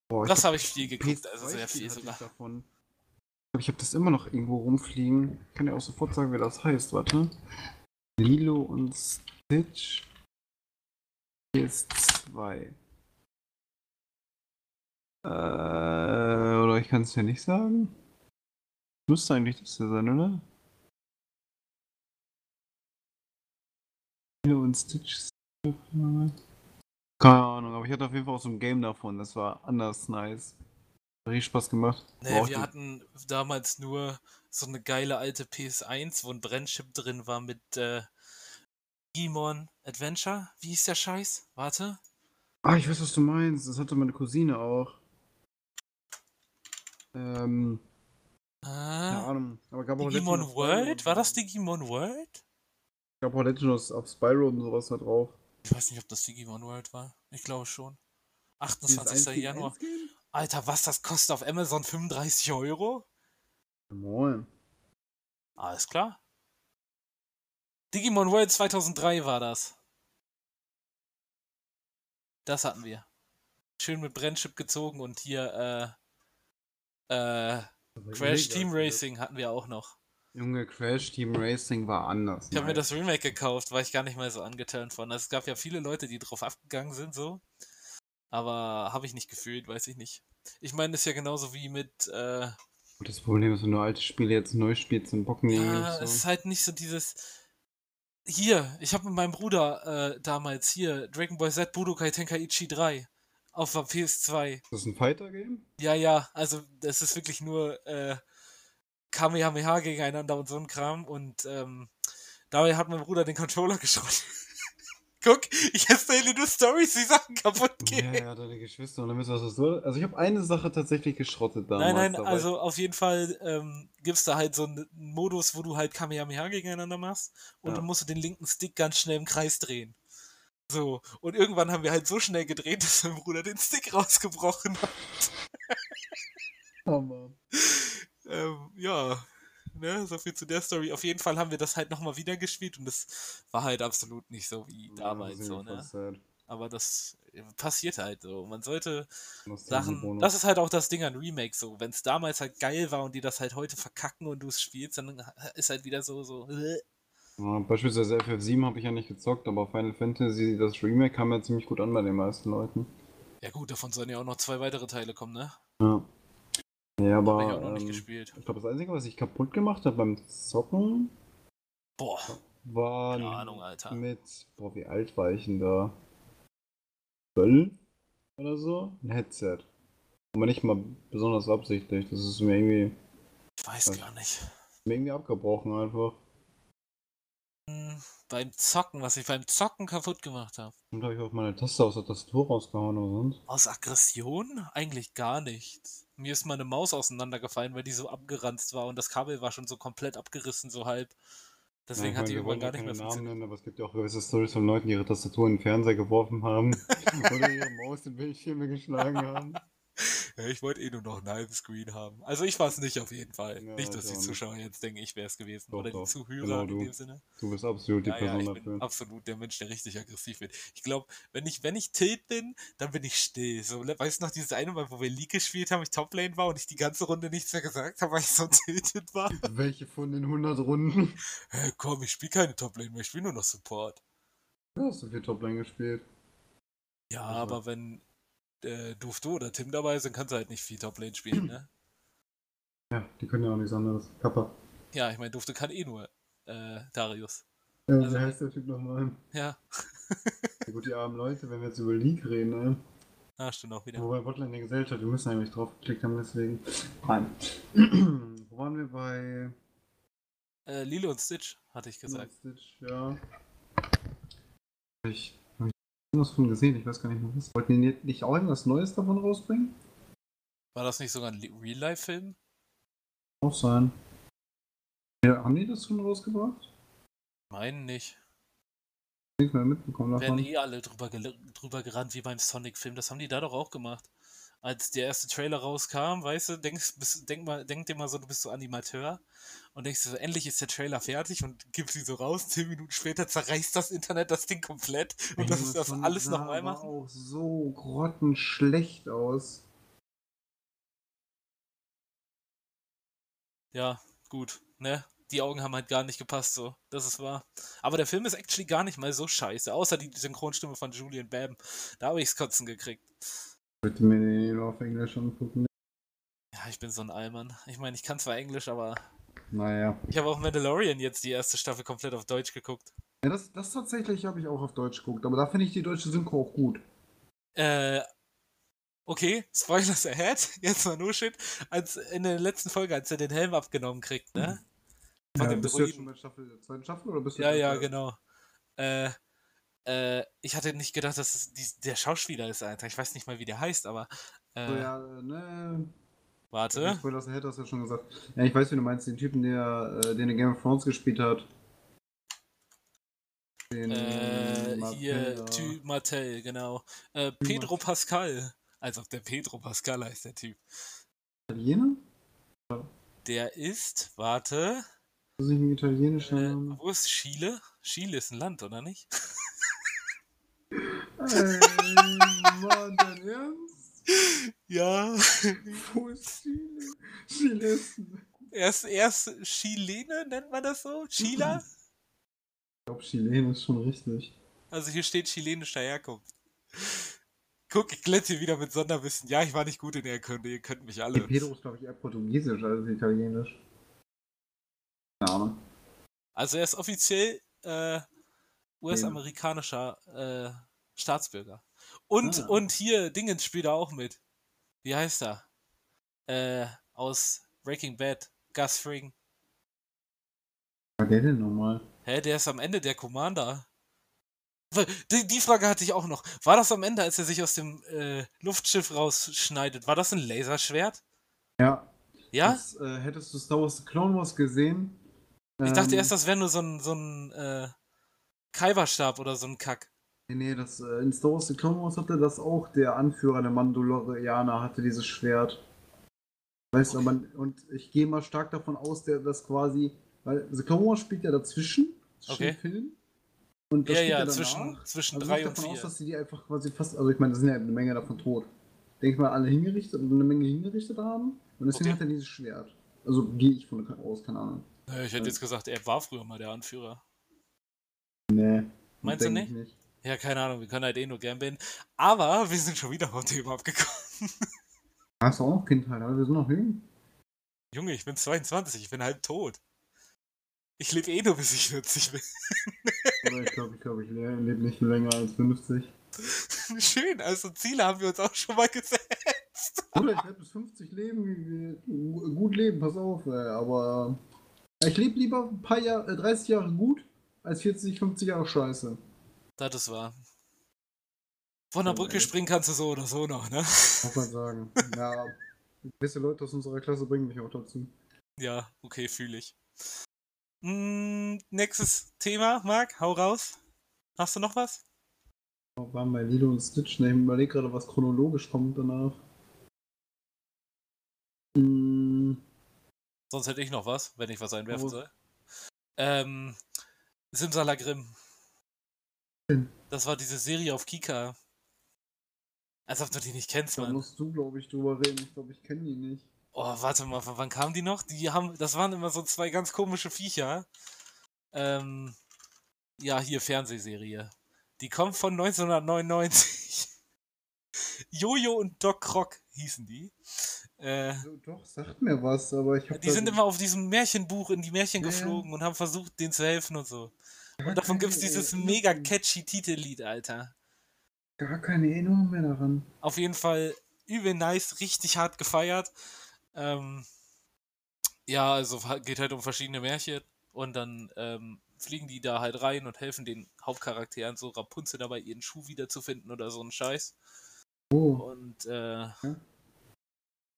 Boah, Das hab habe ich viel geguckt, PS2 also sehr viel sogar. Ich davon. Ich glaube, ich habe das immer noch irgendwo rumfliegen. Ich kann ja auch sofort sagen, wer das heißt. Warte. Lilo und Stitch. PS2. Äh, oder ich kann es ja nicht sagen. Müsste eigentlich das hier sein, oder? Lilo und Stitch. Keine Ahnung, aber ich hatte auf jeden Fall auch so ein Game davon. Das war anders nice. Hat richtig Spaß gemacht. Nee, wir hatten damals nur so eine geile alte PS1, wo ein Brennchip drin war mit äh, Digimon Adventure. Wie hieß der Scheiß? Warte. Ah, ich weiß, was du meinst. Das hatte meine Cousine auch. Ähm, keine Ah, Ahnung. Aber gab auch Digimon Legend World? War das. Digimon World? gab auch Legend of- Spyro und sowas da drauf. Ich weiß nicht, ob das Digimon World war. Ich glaube schon. 28. Dieses 1 gegen Januar. 1 Game? Alter, was das kostet auf Amazon 35 Euro? Moin. Alles klar. Digimon World 2003 war das. Das hatten wir. Schön mit Brennchip gezogen und hier äh, äh, Crash Team Racing hatten wir auch noch. Junge, Crash Team Racing war anders. Ich habe mir das Remake gekauft, war ich gar nicht mal so angeturnt von. Also es gab ja viele Leute, die drauf abgegangen sind, so. Aber habe ich nicht gefühlt, weiß ich nicht. Ich meine, das ist ja genauso wie mit, äh, Und das Problem ist, wenn du alte Spiele jetzt neu spielst, dann bocken ja, nicht es ist so. halt nicht so dieses. Hier, ich habe mit meinem Bruder äh, damals hier Dragon Ball Z Budokai Tenkaichi 3 auf der PS2. Ist das ein Fighter-Game? Ja, ja, also das ist wirklich nur äh, Kamehameha gegeneinander und so ein Kram und ähm, dabei hat mein Bruder den Controller [LAUGHS] geschrottet. Guck, ich erzähle nur Stories, die Sachen kaputt gehen. Ja, ja, deine Geschwister. Und dann müssen wir das so. Also, ich habe eine Sache tatsächlich geschrottet damals. Nein, nein, aber also auf jeden Fall ähm, gibt es da halt so einen Modus, wo du halt Kamehameha gegeneinander machst und Ja. dann musst du den linken Stick ganz schnell im Kreis drehen. So, und irgendwann haben wir halt so schnell gedreht, [LAUGHS] dass mein Bruder den Stick rausgebrochen hat. Hammer. Ähm, ja, ne, so viel zu der Story. Auf jeden Fall haben wir das halt nochmal wieder gespielt und das war halt absolut nicht so wie damals so, ne? Aber das äh, passiert halt so. Man sollte Sachen. Das ist halt auch das Ding an Remakes so. Wenn es damals halt geil war und die das halt heute verkacken und du es spielst, dann ist halt wieder so, so. [LAUGHS] Ja, beispielsweise FF7 habe ich ja nicht gezockt, aber Final Fantasy, das Remake kam ja ziemlich gut an bei den meisten Leuten. Ja gut, davon sollen ja auch noch zwei weitere Teile kommen, ne? Ja. Ja, Hab aber. ich auch noch nicht ähm, gespielt. ich glaube, das Einzige, was ich kaputt gemacht habe beim Zocken, Boah, war keine Ahnung, Alter. mit. Boah, wie alt war ich denn da? 12 oder so? Ein Headset. Aber nicht mal besonders absichtlich. Das ist mir irgendwie, Ich weiß gar nicht. mir irgendwie abgebrochen einfach. Beim Zocken, was ich beim Zocken kaputt gemacht habe. Und habe ich auf meine Taste aus der Tastatur rausgehauen oder sonst. Aus Aggression? Eigentlich gar nichts. Mir ist meine Maus auseinandergefallen, weil die so abgeranzt war und das Kabel war schon so komplett abgerissen, so halb. Deswegen Ja, hat die meine, wir irgendwann gar nicht mehr keine Namen funktioniert. nennen, aber es gibt ja auch gewisse Stories von Leuten, die ihre Tastatur in den Fernseher geworfen haben [LAUGHS] oder ihre Maus in Bildschirme geschlagen haben. Ja, ich wollte eh nur noch einen halben Screen haben. Also ich war es nicht auf jeden Fall. Ja, nicht, dass die. Zuschauer jetzt denken, ich wäre es gewesen. Doch, Oder doch. die Zuhörer Genau in dem Sinne. Du bist absolut die Ja, ja, Person ich dafür. bin absolut der Mensch, der richtig aggressiv wird. Ich glaube, wenn ich, wenn ich tilt bin, dann bin ich still. So, weißt du noch, dieses eine Mal, wo wir League gespielt haben, ich Toplane war und ich die ganze Runde nichts mehr gesagt habe, weil ich so [LAUGHS] tilted war? Welche von den 100 Runden? Hä, komm, ich spiele keine Toplane mehr, ich spiele nur noch Support. Du hast so viel Topline gespielt. Ja, aber wenn äh, Dufto oder Tim dabei sind, kannst du halt nicht viel Toplane spielen, ne? [CLEARS THROAT] Ja, die können ja auch nichts anderes. Kappa. Ja, ich meine, Dufto kann eh nur äh, Darius. Ja, Also- wie heißt der Typ nochmal? Ja, [LAUGHS] Ja, gut, die armen Leute, wenn wir jetzt über League reden, ne? ah, stimmt auch wieder. Wobei Botline der Gesellschaft, wir müssen eigentlich drauf geklickt haben, deswegen. Nein. [CLEARS THROAT] Wo waren wir bei Äh, Lilo und Stitch, hatte ich gesagt. Stitch? Ja. Ich irgendwas von gesehen, ich weiß gar nicht mehr was. Wollten die nicht auch irgendwas Neues davon rausbringen? War das nicht sogar ein Real-Life-Film? Auch sein. Ja, haben die das schon rausgebracht? Meinen nicht. Nicht mehr mitbekommen Werden davon. eh alle drüber, drüber gerannt wie beim Sonic-Film. Das haben die da doch auch gemacht. Als der erste Trailer rauskam, weißt du, denkst, bist, denk, mal, denk dir mal so, du bist so Animateur und denkst dir so, endlich ist der Trailer fertig und gibst sie so raus. Zehn Minuten später zerreißt das Internet das Ding komplett und das ist das alles nochmal machen. auch so grottenschlecht aus. Ja, gut, ne? die Augen haben halt gar nicht gepasst, so. Das ist wahr. Aber der Film ist actually gar nicht mal so scheiße, außer die Synchronstimme von Julian Bam. Da habe ich's kotzen gekriegt. Bitte mir den auf Englisch angucken. Ja, ich bin so ein Allmann. Ich meine, ich kann zwar Englisch, aber Naja. ich habe auch Mandalorian jetzt die erste Staffel komplett auf Deutsch geguckt. Ja, das, das tatsächlich habe ich auch auf Deutsch geguckt, aber da finde ich die deutsche Synchro auch gut. Äh, okay, Spoilers ahead, [LAUGHS] jetzt mal nur Shit. Als in der letzten Folge, als er den Helm abgenommen kriegt, ne? Von Ja, dem bist du jetzt schon bei Staffel, der zweiten Staffel oder bist du Ja, ja, genau. Äh, äh, ich hatte nicht gedacht, dass es die, der Schauspieler ist, Alter. Ich weiß nicht mal, wie der heißt, aber. Äh, So, ja, äh, ne. Warte. Spoilers ahead hast du ja schon gesagt. Ja, ich weiß, wie du meinst, den Typen, der, äh, den in Game of Thrones gespielt hat. Den Äh, hier, Martella. Typ Martell, genau. Äh, Pedro Pascal. Als ob der Pedro Pascal heißt, der Typ. Italiener? Der ist, warte, Das ist nicht ein italienischer äh, wo ist Chile? Chile ist ein Land, oder nicht? [LAUGHS] Mann, dein Ernst? Ja. Wo ist Chile? Chile ist. Ich Er ist, er ist Chilene, nennt man das so? Chila? glaube, Chilen ist schon richtig. Also hier steht chilenischer Herkunft. Guck, ich glänze hier wieder mit Sonderwissen. Ja, ich war nicht gut in der Kunde, ihr könnt mich alle. Pedro ist, glaube ich, eher portugiesisch als italienisch. Keine Ahnung. Also er ist offiziell äh, US-amerikanischer äh, Staatsbürger. Und, Ah. und hier, Dingens spielt er auch mit. Wie heißt er? Äh, aus Breaking Bad. Gus Fring. Was war der denn nochmal? Hä, der ist am Ende der Commander. Die, die Frage hatte ich auch noch. War das am Ende, als er sich aus dem äh, Luftschiff rausschneidet? War das ein Laserschwert? Ja. Ja? Das, äh, hättest du Star Wars The Clone Wars gesehen? Ich dachte ähm, erst, das wäre nur so ein, so ein äh, Kaiberstab oder so ein Kack. Nee, nee, das, äh, in Star Wars The Clone Wars hatte das auch der Anführer der Mandalorianer, hatte dieses Schwert. Weißt du, Okay. aber, und ich gehe mal stark davon aus, der das quasi, weil The Clone Wars spielt ja dazwischen, zwischen Okay. Filmen. Und das Ja, spielt ja, danach. zwischen, zwischen Also drei gehe und ich davon aus, vier. dass sie die einfach quasi fast, also ich meine, da sind ja eine Menge davon tot. Denke ich mal, alle hingerichtet, eine Menge hingerichtet haben. Und deswegen Okay. hat er dieses Schwert. Also gehe ich von aus, keine Ahnung. Nö, Ich hätte jetzt gesagt, er war früher mal der Anführer. Nee. Meinst du denk nicht? Ja, keine Ahnung, wir können halt eh nur gambeln. Aber wir sind schon wieder vom Thema abgekommen. [LAUGHS] Hast du auch Kindheit, aber wir sind noch jung. Junge, ich bin 22, ich bin halb tot. Ich lebe eh nur bis ich 40 bin. [LAUGHS] Aber ich glaube, ich, glaub, ich lebe nicht länger als 50. [LAUGHS] Schön, also Ziele haben wir uns auch schon mal gesetzt. Oder ich werde bis 50 leben, gut leben, pass auf, aber äh, ich lebe lieber ein paar Jahre, äh, 30 Jahre gut, als 40, 50 Jahre scheiße. Das ist wahr. Von der Brücke springen kannst du so oder so noch, ne? Muss man sagen. [LAUGHS] ja, gewisse Leute aus unserer Klasse bringen mich auch dazu. Ja, okay, fühle ich. Mm, nächstes Thema, Marc, hau raus. Hast du noch was? Wir waren bei Lilo und Stitch, ne, ich überlege gerade, was chronologisch kommt danach. Mm, Sonst hätte ich noch was, wenn ich was einwerfen Oh. soll. Ähm, Simsalagrim. Hm. Das war diese Serie auf Kika. Als ob du die nicht kennst, da Mann. musst du, glaube ich, drüber reden. Ich glaube, ich kenne die nicht. Oh, warte mal, von wann kamen die noch? Die haben, das waren immer so zwei ganz komische Viecher. Ähm, ja, hier Fernsehserie. Die kommt von 1999. [LAUGHS] Jojo und Doc Croc hießen die. Äh, Also, doch, sagt mir was, aber ich habe die sind immer auf diesem Märchenbuch in die Märchen Ja, ja. geflogen und haben versucht, denen zu helfen und so. Und davon keine gibt's dieses mega catchy Titellied, Alter. Gar keine Erinnerung mehr daran. Auf jeden Fall übel nice, richtig hart gefeiert. Ähm, ja, also geht halt um verschiedene Märchen und dann ähm, fliegen die da halt rein und helfen den Hauptcharakteren, so Rapunzel dabei, ihren Schuh wiederzufinden oder so ein Scheiß. Oh, Und äh,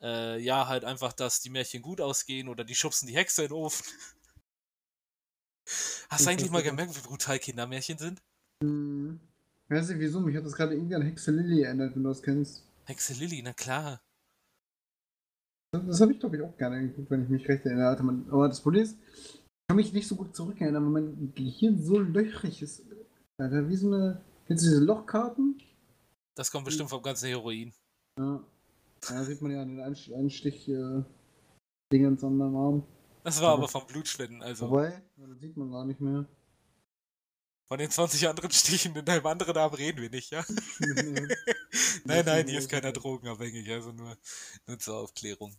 äh, ja, halt einfach, dass die Märchen gut ausgehen oder die schubsen die Hexe in den Ofen. Hast du Ich eigentlich mal gemerkt, wie brutal Kindermärchen sind? Hm. Weiß nicht wieso, mich hat das gerade irgendwie an Hexe Lilly erinnert, wenn du das kennst. Hexe Lilly, na klar. Das, das habe ich, glaube ich, auch gerne geguckt, wenn ich mich recht erinnere. Aber das Problem ist, ich kann mich nicht so gut zurückerinnern, weil mein Gehirn so löchrig ist. Alter, wie so eine. Kennst du diese Lochkarten? Das kommt bestimmt vom ganzen Heroin. Ja. Da sieht man ja an den Einst- Einstich äh, an meinem Arm. Das war aber vom Blutspenden, also Wobei, das sieht man gar nicht mehr. von den 20 anderen Stichen in deinem anderen Arm reden wir nicht, ja? [LAUGHS] [LAUGHS] Nein, nein, hier ist keiner drogenabhängig, also nur, nur zur Aufklärung.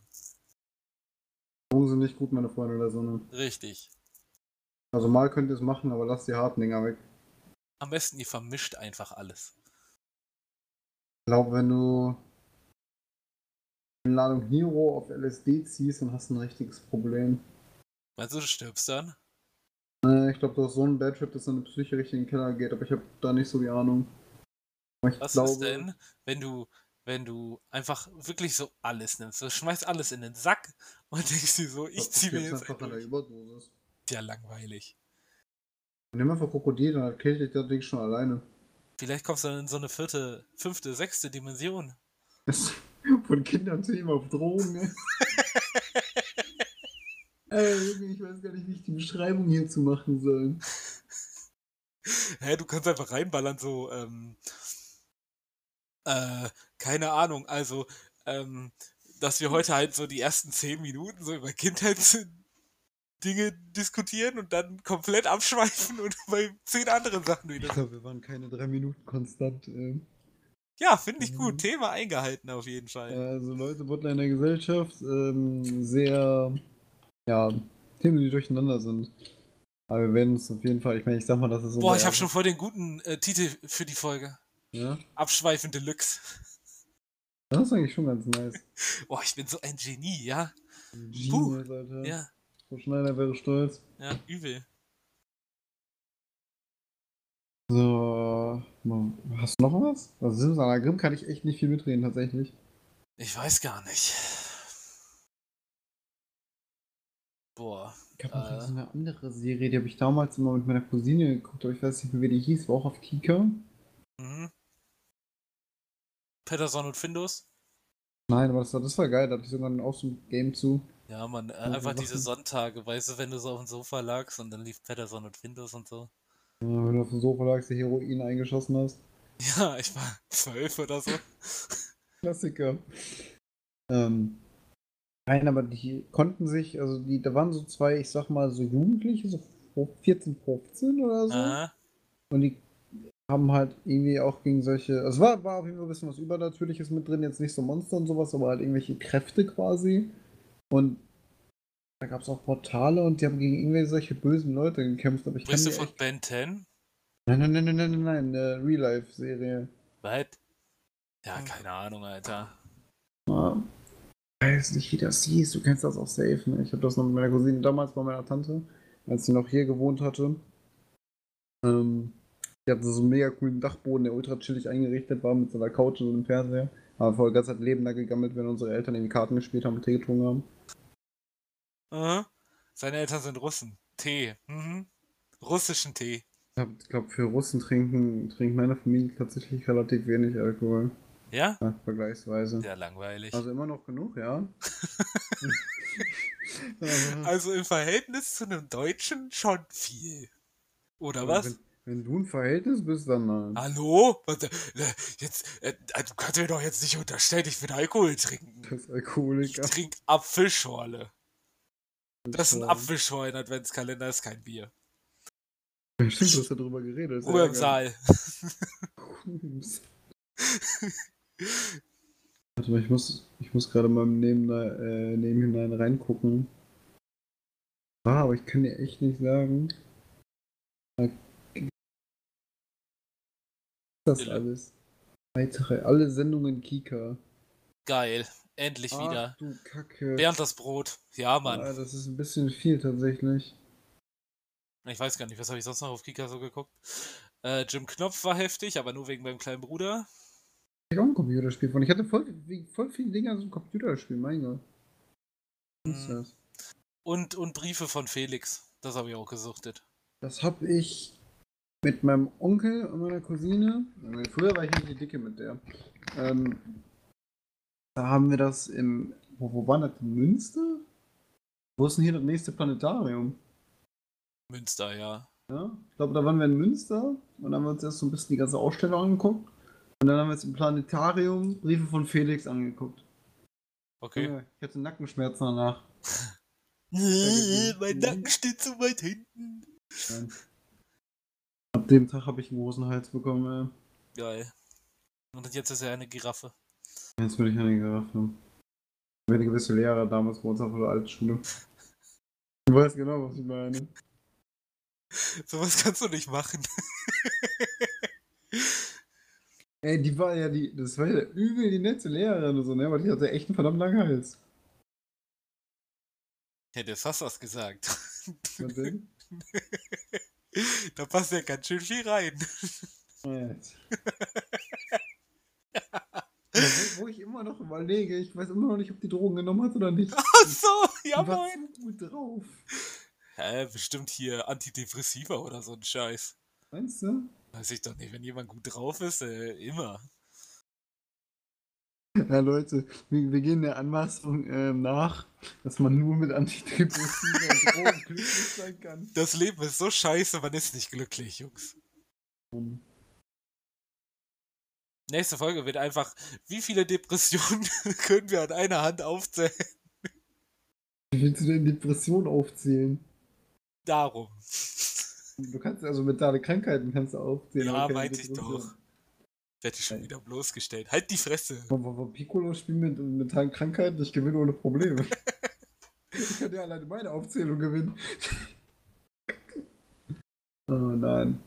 Drogen sind nicht gut, meine Freunde der Sonne. Richtig. Also mal könnt ihr es machen, aber lasst die harten Dinger weg. Am besten, ihr vermischt einfach alles. Ich glaube, wenn du eine Ladung Hero auf LSD ziehst, dann hast du ein richtiges Problem. Meinst du, du stirbst dann? Äh, Ich glaube, du hast so einen Bad Trip, dass deine Psyche richtig in den Keller geht, aber ich habe da nicht so die Ahnung. Ich Was glaube, ist denn, wenn du, wenn du einfach wirklich so alles nimmst? Du schmeißt alles in den Sack und [LAUGHS] denkst dir so, ich das zieh mir ist jetzt einfach an der ein Überdosis. Ja, langweilig. Nimm einfach Krokodil, dann killt dich das Ding schon alleine. Vielleicht kommst du dann in so eine vierte, fünfte, sechste Dimension. Das [LAUGHS] von Kindern zu ihm auf Drogen. ne? [LAUGHS] Ich weiß gar nicht, wie ich die Beschreibung hierzu machen soll. [LAUGHS] Hä, du kannst einfach reinballern, so, ähm, äh, keine Ahnung, also, ähm, dass wir heute halt so die ersten zehn Minuten so über Kindheitsdinge diskutieren und dann komplett abschweifen und [LAUGHS] bei zehn anderen Sachen Ich wieder. glaube, wir waren keine drei Minuten konstant. ähm. Ja, finde ich Mhm. gut. Thema eingehalten auf jeden Fall. Also Leute, Butler in der Gesellschaft, ähm, sehr, ja, Themen, die durcheinander sind. Aber wir werden es auf jeden Fall, ich meine, ich sag mal, das ist so. Boah, ich habe schon voll den guten äh, Titel für die Folge. Ja, Abschweifen Deluxe. das ist eigentlich schon ganz nice. [LAUGHS] Boah, ich bin so ein Genie, ja? Genius, Alter. Ja, So Schneider wäre stolz. ja, übel. So, hast du noch was? Also Simsana Grimm kann ich echt nicht viel mitreden, tatsächlich. Ich weiß gar nicht. Boah. Ich habe noch Äh. so eine andere Serie, die habe ich damals immer mit meiner Cousine geguckt, aber ich weiß nicht mehr, wie die hieß, war auch auf Kika. Mhm. Patterson und Findus? Nein, aber das war, das war geil, da hatte ich sogar auch so ein Game zu. Ja, man, äh, Ja, so einfach diese. Sonntage, weißt du, wenn du so auf dem Sofa lagst und dann lief Patterson und Findus und so. Ja, wenn du auf dem Sofa lagst, die Heroin eingeschossen hast. Ja, ich war [LAUGHS] zwölf oder so. Klassiker. Ähm, nein, aber die konnten sich, also die, da waren so zwei, ich sag mal, so Jugendliche, so 14, 15 oder so. Aha. Und die haben halt irgendwie auch gegen solche. Also es war, war auf jeden Fall ein bisschen was Übernatürliches mit drin, jetzt nicht so Monster und sowas, aber halt irgendwelche Kräfte quasi. Und da gab es auch Portale und die haben gegen irgendwelche solche bösen Leute gekämpft. Aber ich Bist du von echt... Ben 10? Nein, nein, nein, nein, nein, nein, nein, eine Real-Life-Serie. Was? Ja, keine Ahnung, Alter. Ja. Weiß nicht, wie das hieß. Du kennst das auch safe, ne? Ich habe das noch mit meiner Cousine damals bei meiner Tante, als sie noch hier gewohnt hatte. Ähm, die hatte so einen mega coolen Dachboden, der ultra chillig eingerichtet war mit so einer Couch und so einem Fernseher. Aber voll ganz Zeit Leben da gegammelt, wenn unsere Eltern irgendwie Karten gespielt haben und Tee getrunken haben. Aha. Seine Eltern sind Russen. Tee. Mhm. Russischen Tee. Ich glaube, für Russen trinken, trinkt meine Familie tatsächlich relativ wenig Alkohol. Ja? Ja, vergleichsweise. Ja, langweilig. Also immer noch genug, ja. [LAUGHS] Also im Verhältnis zu einem Deutschen schon viel. Oder was? Wenn, wenn du ein Verhältnis bist, dann nein. Hallo? Was, äh, jetzt, äh, du kannst mir doch jetzt nicht unterstellen, ich will Alkohol trinken. Das ist Ich Alkoholiker. trinke Apfelschorle. Das ist ein. Apfelschorle im Adventskalender, ist kein Bier. Stimmt, du hast ja drüber geredet. ist ja Ruhe im. Saal. [LAUGHS] Warte mal, ich muss, ich muss gerade mal neben, äh, nebenhinein reingucken. Ah, aber ich kann dir echt nicht sagen. Das Dille. alles. Weitere, alle Sendungen Kika. Geil. Endlich Ach, wieder. du Kacke. Bernd das Brot. Ja, Mann. Ah, das ist ein bisschen viel tatsächlich. Ich weiß gar nicht, was habe ich sonst noch auf Kika so geguckt? Äh, Jim Knopf war heftig, aber nur wegen meinem kleinen Bruder. Ich auch ein Computerspiel von. Ich hatte voll, voll viele Dinge aus dem Computerspiel, mein Gott. Was ist das? Und, und Briefe von Felix. Das habe ich auch gesuchtet. Das habe ich mit meinem Onkel und meiner Cousine. Früher war ich nicht die Dicke mit der. Ähm, da haben wir das im. Wo, wo war das? Münster? Wo ist denn hier das nächste Planetarium? Münster, ja. Ja? Ich glaube, da waren wir in Münster und haben wir uns erst so ein bisschen die ganze Ausstellung angeguckt. Und dann haben wir uns im Planetarium Briefe von Felix angeguckt. Okay. Ich hatte Nackenschmerzen danach. [LAUGHS] Mein Nacken steht zu weit hinten. Nein. Ab dem Tag habe ich einen großen Hals bekommen. Geil. Und jetzt ist er eine Giraffe. Ey. Jetzt bin ich eine Giraffe. Ich eine gewisse Lehrer damals bei uns auf der Altschule. Du weißt genau, was ich meine. [LAUGHS] Sowas kannst du nicht machen. [LAUGHS] Ey, die war ja die, das war ja übel die nette Lehrerin und so, ne? Aber die hatte echt einen verdammt langen Hals. Hätte was gesagt. Was denn? [LAUGHS] da passt ja ganz schön viel rein. [LAUGHS] Ja, wo, wo ich immer noch überlege, ich weiß immer noch nicht, ob die Drogen genommen hat oder nicht. Ach so, ja moin. gut drauf. Hä, bestimmt hier Antidepressiva oder so ein Scheiß. Meinst du? Weiß ich doch nicht, wenn jemand gut drauf ist, äh, immer. Ja, Leute, wir, wir gehen der Anmaßung ähm, nach, dass man nur mit Antidepressiva und [LAUGHS] Drogen glücklich sein kann. Das Leben ist so scheiße, man ist nicht glücklich, Jungs. Um, Nächste Folge wird einfach, wie viele Depressionen [LAUGHS] können wir an einer Hand aufzählen? Wie willst du denn Depression aufzählen? Darum. Du kannst also mentale Krankheiten kannst du aufzählen. Ja, meinte ich doch. Werde ich schon wieder bloßgestellt. Halt die Fresse. Piccolo spielt mit mentalen Krankheiten, ich gewinne ohne Probleme. [LAUGHS] ich kann ja alleine meine Aufzählung gewinnen. [LAUGHS] oh nein.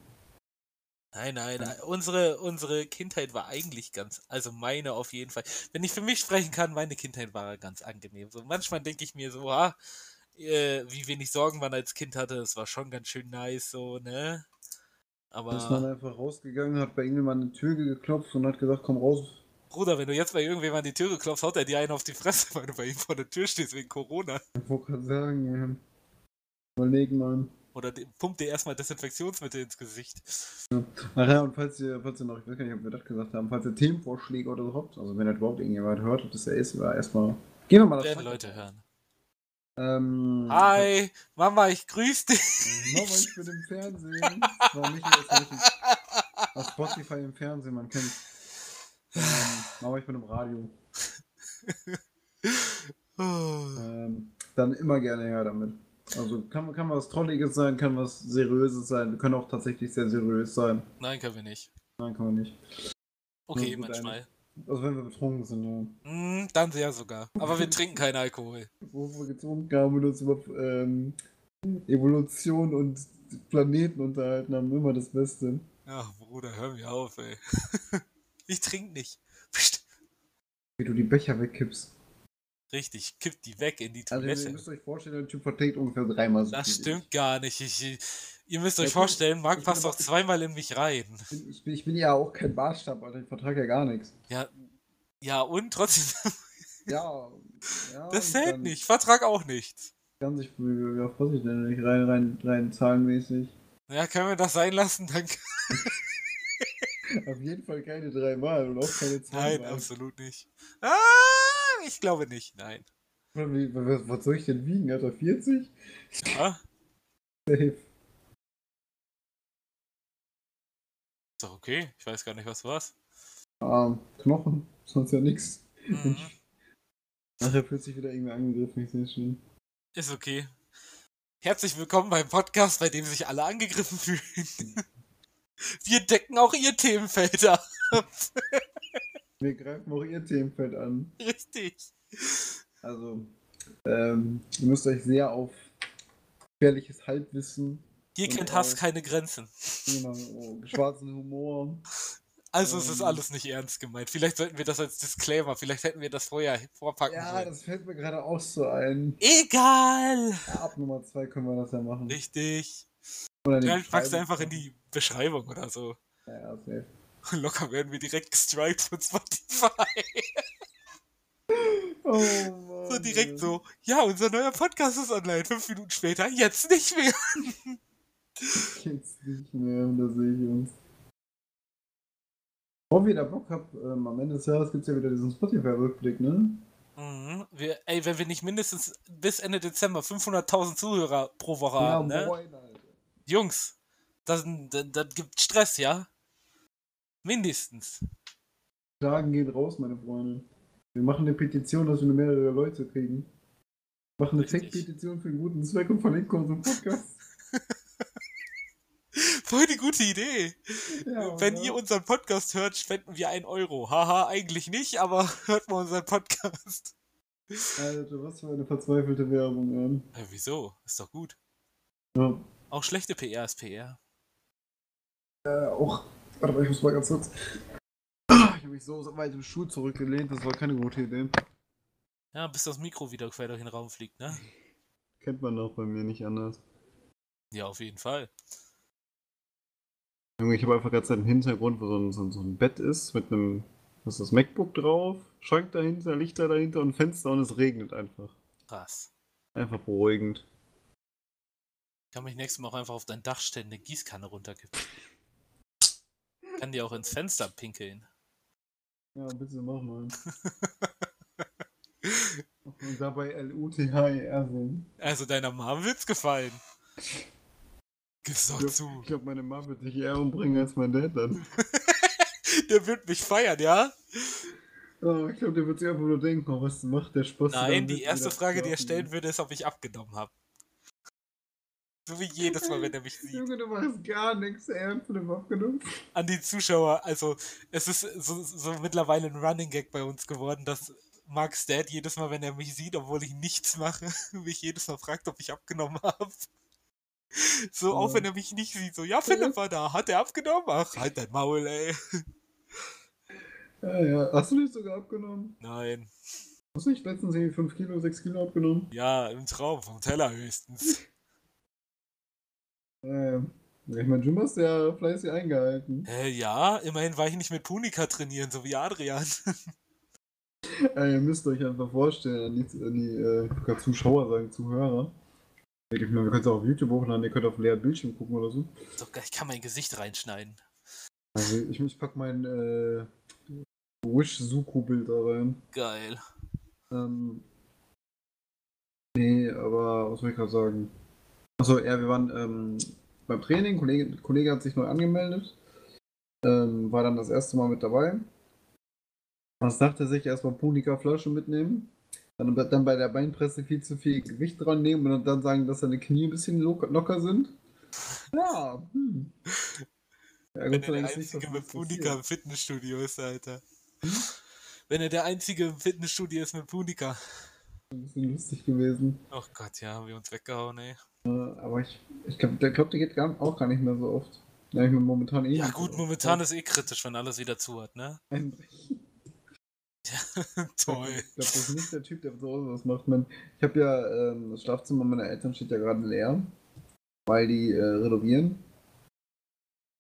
Nein, nein, nein. Unsere, unsere Kindheit war eigentlich ganz, also meine auf jeden Fall. Wenn ich für mich sprechen kann, meine Kindheit war ganz angenehm. So manchmal denke ich mir so, ah, äh, wie wenig Sorgen man als Kind hatte, das war schon ganz schön nice, so, ne? Da ist man Aber, einfach rausgegangen, hat bei irgendjemandem eine Tür geklopft und hat gesagt, komm raus. Bruder, wenn du jetzt bei irgendwem an die Tür klopfst, haut er dir einen auf die Fresse, [LAUGHS] weil du bei ihm vor der Tür stehst wegen Corona. Ich wollte gerade sagen, ja. Überlegen, Mann. Oder die- pumpt dir erstmal Desinfektionsmittel ins Gesicht. Ach ja, und falls ihr, falls ihr noch, ich weiß gar nicht, ob wir das gesagt haben, falls ihr Themenvorschläge oder so habt, also wenn das überhaupt irgendjemand hört, das er ist, war erstmal. Gehen wir mal das Werden Leute hören. Ähm, Hi, Mama, ich grüß dich. Mama, ich bin im Fernsehen. Das war nicht, auf Spotify im Fernsehen, man kennt. Ähm, Mama, ich bin im Radio. Ähm, dann immer gerne her damit. Also kann, kann was Trolliges sein, kann was Seriöses sein. Wir können auch tatsächlich sehr seriös sein. Nein, können wir nicht. Nein, kann man nicht. Okay, manchmal. Also wenn wir betrunken sind, ja. Hm, dann sehr sogar. Aber wir trinken keinen Alkohol. Wo wir getrunken haben und uns über ähm, Evolution und Planeten unterhalten haben, immer das Beste. Ach, Bruder, hör mir auf, ey. [LAUGHS] Ich trinke nicht. Psst. [LAUGHS] Wie du die Becher wegkippst. Richtig, kipp die weg in die Also ihr Toilette. müsst euch vorstellen, der Typ verträgt ungefähr dreimal so Das stimmt gar nicht. Ich, ihr müsst euch Ja, vorstellen, Marc Ich passt doch zweimal in mich rein. Ich bin, ich, bin, ich bin ja auch kein Maßstab, Alter. Ich vertrage ja gar nichts. Ja, ja und trotzdem, [LAUGHS] Ja. ja [LAUGHS] das zählt nicht. Vertrag auch nichts. Kann sich, ja, ich denn nicht, rein, rein, rein zahlenmäßig. Ja, können wir das sein lassen? Danke. [LAUGHS] Auf jeden Fall keine dreimal und auch keine zweimal. Nein, absolut nicht. Ah, ich glaube nicht. Nein. Was soll ich denn wiegen, Alter? 40? Ja, Safe. Doch okay. Ich weiß gar nicht, was war's. Ah, Knochen, sonst ja nix. Mhm. Nachher fühlt sich wieder irgendwie angegriffen, ich sehe schon. Ist okay. Herzlich willkommen beim Podcast, bei dem sich alle angegriffen fühlen. [LAUGHS] Wir decken auch ihr Themenfeld ab. Wir greifen auch ihr Themenfeld an. Richtig. Also, ähm, ihr müsst euch sehr auf gefährliches Halbwissen, Hier kennt Hass keine Grenzen. genau, schwarzen Humor. Also es ist Ähm. alles nicht ernst gemeint. Vielleicht sollten wir das als Disclaimer, vielleicht hätten wir das vorher vorpacken Ja, sollen. das fällt mir gerade auch so ein. Egal. Ja, ab Nummer 2 können wir das ja machen. Richtig. Oder in die Ja, ich pack's Beschreibung. einfach in die Beschreibung oder so. Ja, ja, safe. [LAUGHS] Locker werden wir direkt gestrikt von Spotify. [LAUGHS] Oh Mann. So direkt so, ja, unser neuer Podcast ist online. Fünf Minuten später, jetzt nicht mehr. [LAUGHS] Jetzt nicht mehr, da sehe ich uns. Ob ihr da Bock habt, ähm, am Ende des Jahres gibt es ja wieder diesen Spotify-Rückblick, ne? Mhm. Wir, ey, wenn wir nicht mindestens bis Ende Dezember 500.000 Zuhörer pro Woche haben, ne? moin, Alter. Jungs, das, das, das gibt Stress, ja? Mindestens. Klagen geht raus, meine Freunde. Wir machen eine Petition, dass wir mehrere Leute kriegen. Machen eine. Tech-Petition für einen guten Zweck und verlinken unseren Podcast. Voll die gute Idee. Ja, Wenn oder? ihr unseren Podcast hört, spenden wir ein Euro. Haha, eigentlich nicht, aber [LAUGHS] hört mal unseren Podcast. Alter, was für eine verzweifelte Werbung, Mann. Äh, wieso? Ist doch gut. Ja. Auch schlechte PR ist PR. Äh, auch. Warte mal, ich muss mal ganz kurz. Ah, Ich habe mich so weit im Stuhl zurückgelehnt, das war keine gute Idee. Ja, bis das Mikro wieder quer durch den Raum fliegt, ne? Kennt man auch bei mir nicht anders. Ja, auf jeden Fall. Ich habe einfach gerade einen Hintergrund, wo so ein, so, ein, so ein Bett ist mit einem, was ist das, MacBook drauf, Schrank dahinter, Lichter dahinter und Fenster und es regnet einfach. Krass. Einfach beruhigend. Ich kann mich nächstes Mal auch einfach auf dein Dach stellen, eine Gießkanne runterkippen. Kann dir auch ins Fenster pinkeln. Ja, bitte mach mal. [LAUGHS] und dabei L-U-T-H-E-R sehen. Also deiner Mom wird's gefallen. Gib's doch Ich zu. glaube, glaub, meine Mom wird sich eher umbringen als mein Dad dann. [LAUGHS] Der wird mich feiern, ja? Oh, ich glaube, der wird sich einfach nur denken, oh, was macht der Spaß? Nein, die erste Frage, die er stellen würde, ist, ob ich abgenommen habe. So wie jedes Mal, wenn er mich sieht. Junge, du machst gar nichts, ernst dem abgenommen. An die Zuschauer, also es ist so, so mittlerweile ein Running Gag bei uns geworden, dass Mark's Dad jedes Mal, wenn er mich sieht, obwohl ich nichts mache, [LAUGHS] mich jedes Mal fragt, ob ich abgenommen habe. So, auch Ja. wenn er mich nicht sieht, so, ja, Philipp war da, hat er abgenommen? Ach, halt dein Maul, ey. Ja, ja. Hast du nicht sogar abgenommen? Nein. Hast du nicht letztens irgendwie 5 Kilo, 6 Kilo abgenommen? Ja, im Traum, vom Teller höchstens. [LAUGHS] Ähm, ich mein, Jim hast ja fleißig eingehalten. Äh, ja, immerhin war ich nicht mit Punika trainieren, so wie Adrian. [LAUGHS] Ey, ihr müsst euch einfach vorstellen, an die, an die äh, Zuschauer sagen, Zuhörer. Ich meine, wir können es auch auf YouTube hochladen, ihr könnt auf leer Bildschirm gucken oder so. So, ich kann mein Gesicht reinschneiden. Also ich, ich pack mein äh, Wish-Suku-Bild da rein. Geil. Ähm, nee, aber was soll ich gerade sagen? Achso, ja, wir waren ähm, beim Training, Kollege, Kollege hat sich neu angemeldet, ähm, war dann das erste Mal mit dabei. Was dachte sich, erstmal Punika-Flasche mitnehmen, dann, dann bei der Beinpresse viel zu viel Gewicht dran nehmen und dann sagen, dass seine Knie ein bisschen lo locker sind. Ja, hm. Ja, Wenn Gott er der Einzige mit Punika im Fitnessstudio ist, Alter. Hm? Wenn er der Einzige im Fitnessstudio ist mit Punika. Ein bisschen lustig gewesen. Oh Gott, ja, haben wir uns weggehauen, ey. Aber ich, ich glaube, der, glaub, der geht gar, auch gar nicht mehr so oft. Ja, ich bin momentan eh Ja gut, momentan ist eh kritisch, wenn alles wieder zu hat, ne? Einbrechen. [LAUGHS] Toll. Ich glaube, das ist nicht der Typ, der so was macht. Man, ich habe ja, ähm, das Schlafzimmer meiner Eltern steht ja gerade leer, weil die äh, renovieren.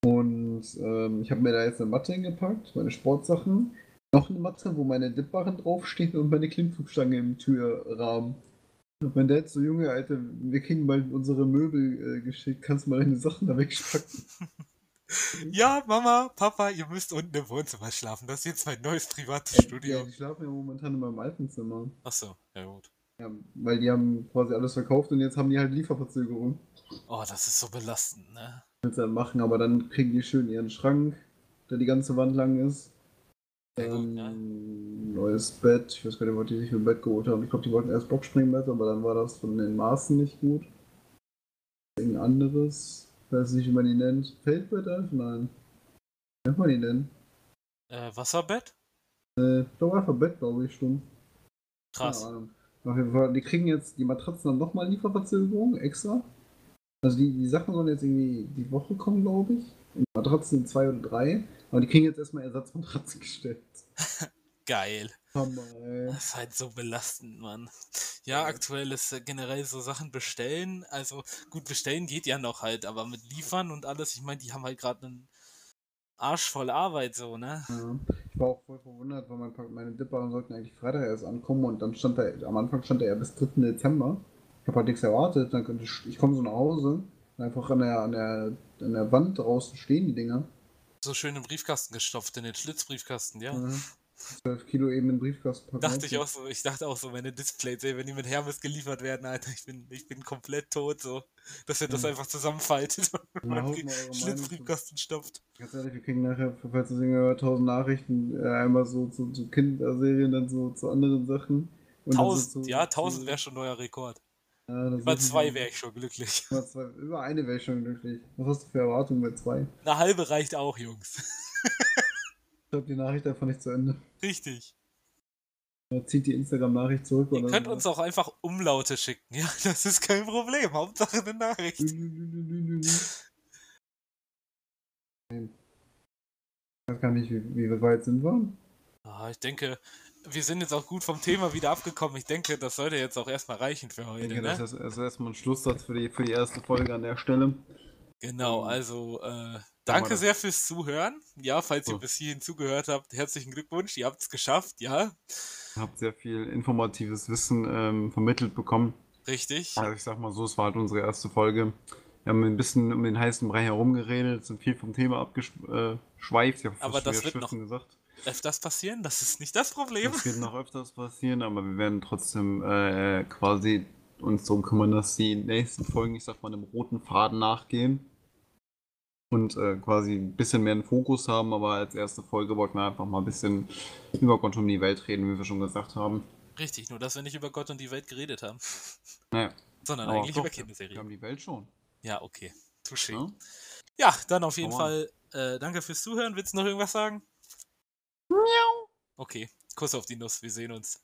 Und ähm, ich habe mir da jetzt eine Matte hingepackt, meine Sportsachen. Noch eine Matte, wo meine Dipbarren draufstehen und meine Klimmzugstange im Türrahmen. Und mein Dad so, Junge, Alter, wir kriegen bald unsere Möbel äh, geschickt, kannst du mal deine Sachen da wegpacken? [LAUGHS] Ja, Mama, Papa, ihr müsst unten im Wohnzimmer schlafen. Das ist jetzt mein neues privates Ja, Studio. die schlafen ja momentan in meinem alten Zimmer. Achso, ja gut. Ja, weil die haben quasi alles verkauft und jetzt haben die halt Lieferverzögerung. Oh, das ist so belastend, ne? Willst dann machen, aber dann kriegen die schön ihren Schrank, der die ganze Wand lang ist. Sehr gut, Ähm, ja. Neues Bett. Ich weiß gar nicht, was die sich für ein Bett geholt haben. Ich glaube, die wollten erst Boxspringbett, aber dann war das von den Maßen nicht gut. Irgendein anderes. Ich weiß nicht, wie man die nennt. Feldbett einfach? Nein. Wie nennt man die denn? Äh, Wasserbett? Äh, ich glaube einfach Bett, glaube ich schon. Krass. Auf jeden Fall, die kriegen jetzt, die Matratzen haben nochmal Lieferverzögerung extra. Also die, die Sachen sollen jetzt irgendwie die Woche kommen, glaube ich. Und Matratzen sind zwei oder drei. Aber die kriegen jetzt erstmal Ersatzmatratzen [LAUGHS] gestellt. [LAUGHS] Geil. Hammer, ey. Das ist halt so belastend, Mann. Ja, Ja. aktuell ist äh, generell so Sachen bestellen. Also gut, bestellen geht ja noch halt, aber mit liefern und alles, ich meine, die haben halt gerade einen Arsch voll Arbeit so, ne? Ja. Ich war auch voll verwundert, weil mein, meine Dipper sollten eigentlich Freitag erst ankommen und dann stand da, am Anfang stand er ja bis 3. Dezember. Ich habe halt nichts erwartet. Dann könnte ich, ich komme so nach Hause und einfach an der, an der, an der Wand draußen stehen die Dinger. So schön im Briefkasten gestopft, in den Schlitzbriefkasten, ja. Ja. 12 Kilo eben in den Briefkasten packen. Dachte ich auch so, ich dachte auch so, meine Displays, ey, wenn die mit Hermes geliefert werden, Alter, ich bin, ich bin komplett tot, so. Dass er das Ja. einfach zusammenfaltet und Ja, Meinung Schlitzbriefkasten stopft. Ganz ehrlich, wir kriegen nachher, falls irgendwie hört, tausend Nachrichten, äh, einmal so zu, zu Kinderserien, dann so zu anderen Sachen. Und das ist 1000, so- ja, 1000 so- wäre schon neuer Rekord. Ja, das Über zwei wäre ich schon glücklich. Über, zwei, über eine wäre ich schon glücklich. Was hast du für Erwartungen bei zwei? Eine halbe reicht auch, Jungs. [LAUGHS] Ich glaube, die Nachricht einfach nicht zu Ende. Richtig. Er zieht die Instagram-Nachricht zurück. Ihr könnt so. uns auch einfach Umlaute schicken. [LAUGHS] Ja, das ist kein Problem. Hauptsache eine Nachricht. Ich weiß gar nicht, wie, wie weit sind wir? Ah, ich denke, wir sind jetzt auch gut vom Thema wieder abgekommen. Ich denke, das sollte jetzt auch erstmal reichen für Ich heute. denke, Ne? das ist, erstmal ein Schlusssatz für die, für die erste Folge an der Stelle. Genau, also äh, danke sehr fürs Zuhören. Ja, falls ihr So. bis hierhin zugehört habt, herzlichen Glückwunsch. Ihr habt es geschafft, ja. Ihr habt sehr viel informatives Wissen ähm, vermittelt bekommen. Richtig. Also ich sag mal so, es war halt unsere erste Folge. Wir haben ein bisschen um den heißen Brei herumgeredet, sind viel vom Thema abgeschweift. Habe Aber das wird noch- gesagt. Öfters passieren, das ist nicht das Problem. Das wird noch öfters passieren, aber wir werden trotzdem äh, quasi uns darum kümmern, dass die nächsten Folgen, ich sag mal, einem roten Faden nachgehen. Und äh, quasi ein bisschen mehr einen Fokus haben, aber als erste Folge wollten wir einfach mal ein bisschen über Gott um die Welt reden, wie wir schon gesagt haben. Richtig, nur dass wir nicht über Gott und die Welt geredet haben, [LAUGHS] Naja, sondern aber eigentlich doch, über Wir Kinderserien. haben die Welt schon. Ja, okay. Touché. Ja? Ja, dann auf jeden an. Fall äh, danke fürs Zuhören. Willst du noch irgendwas sagen? Okay, Kuss auf die Nuss. Wir sehen uns.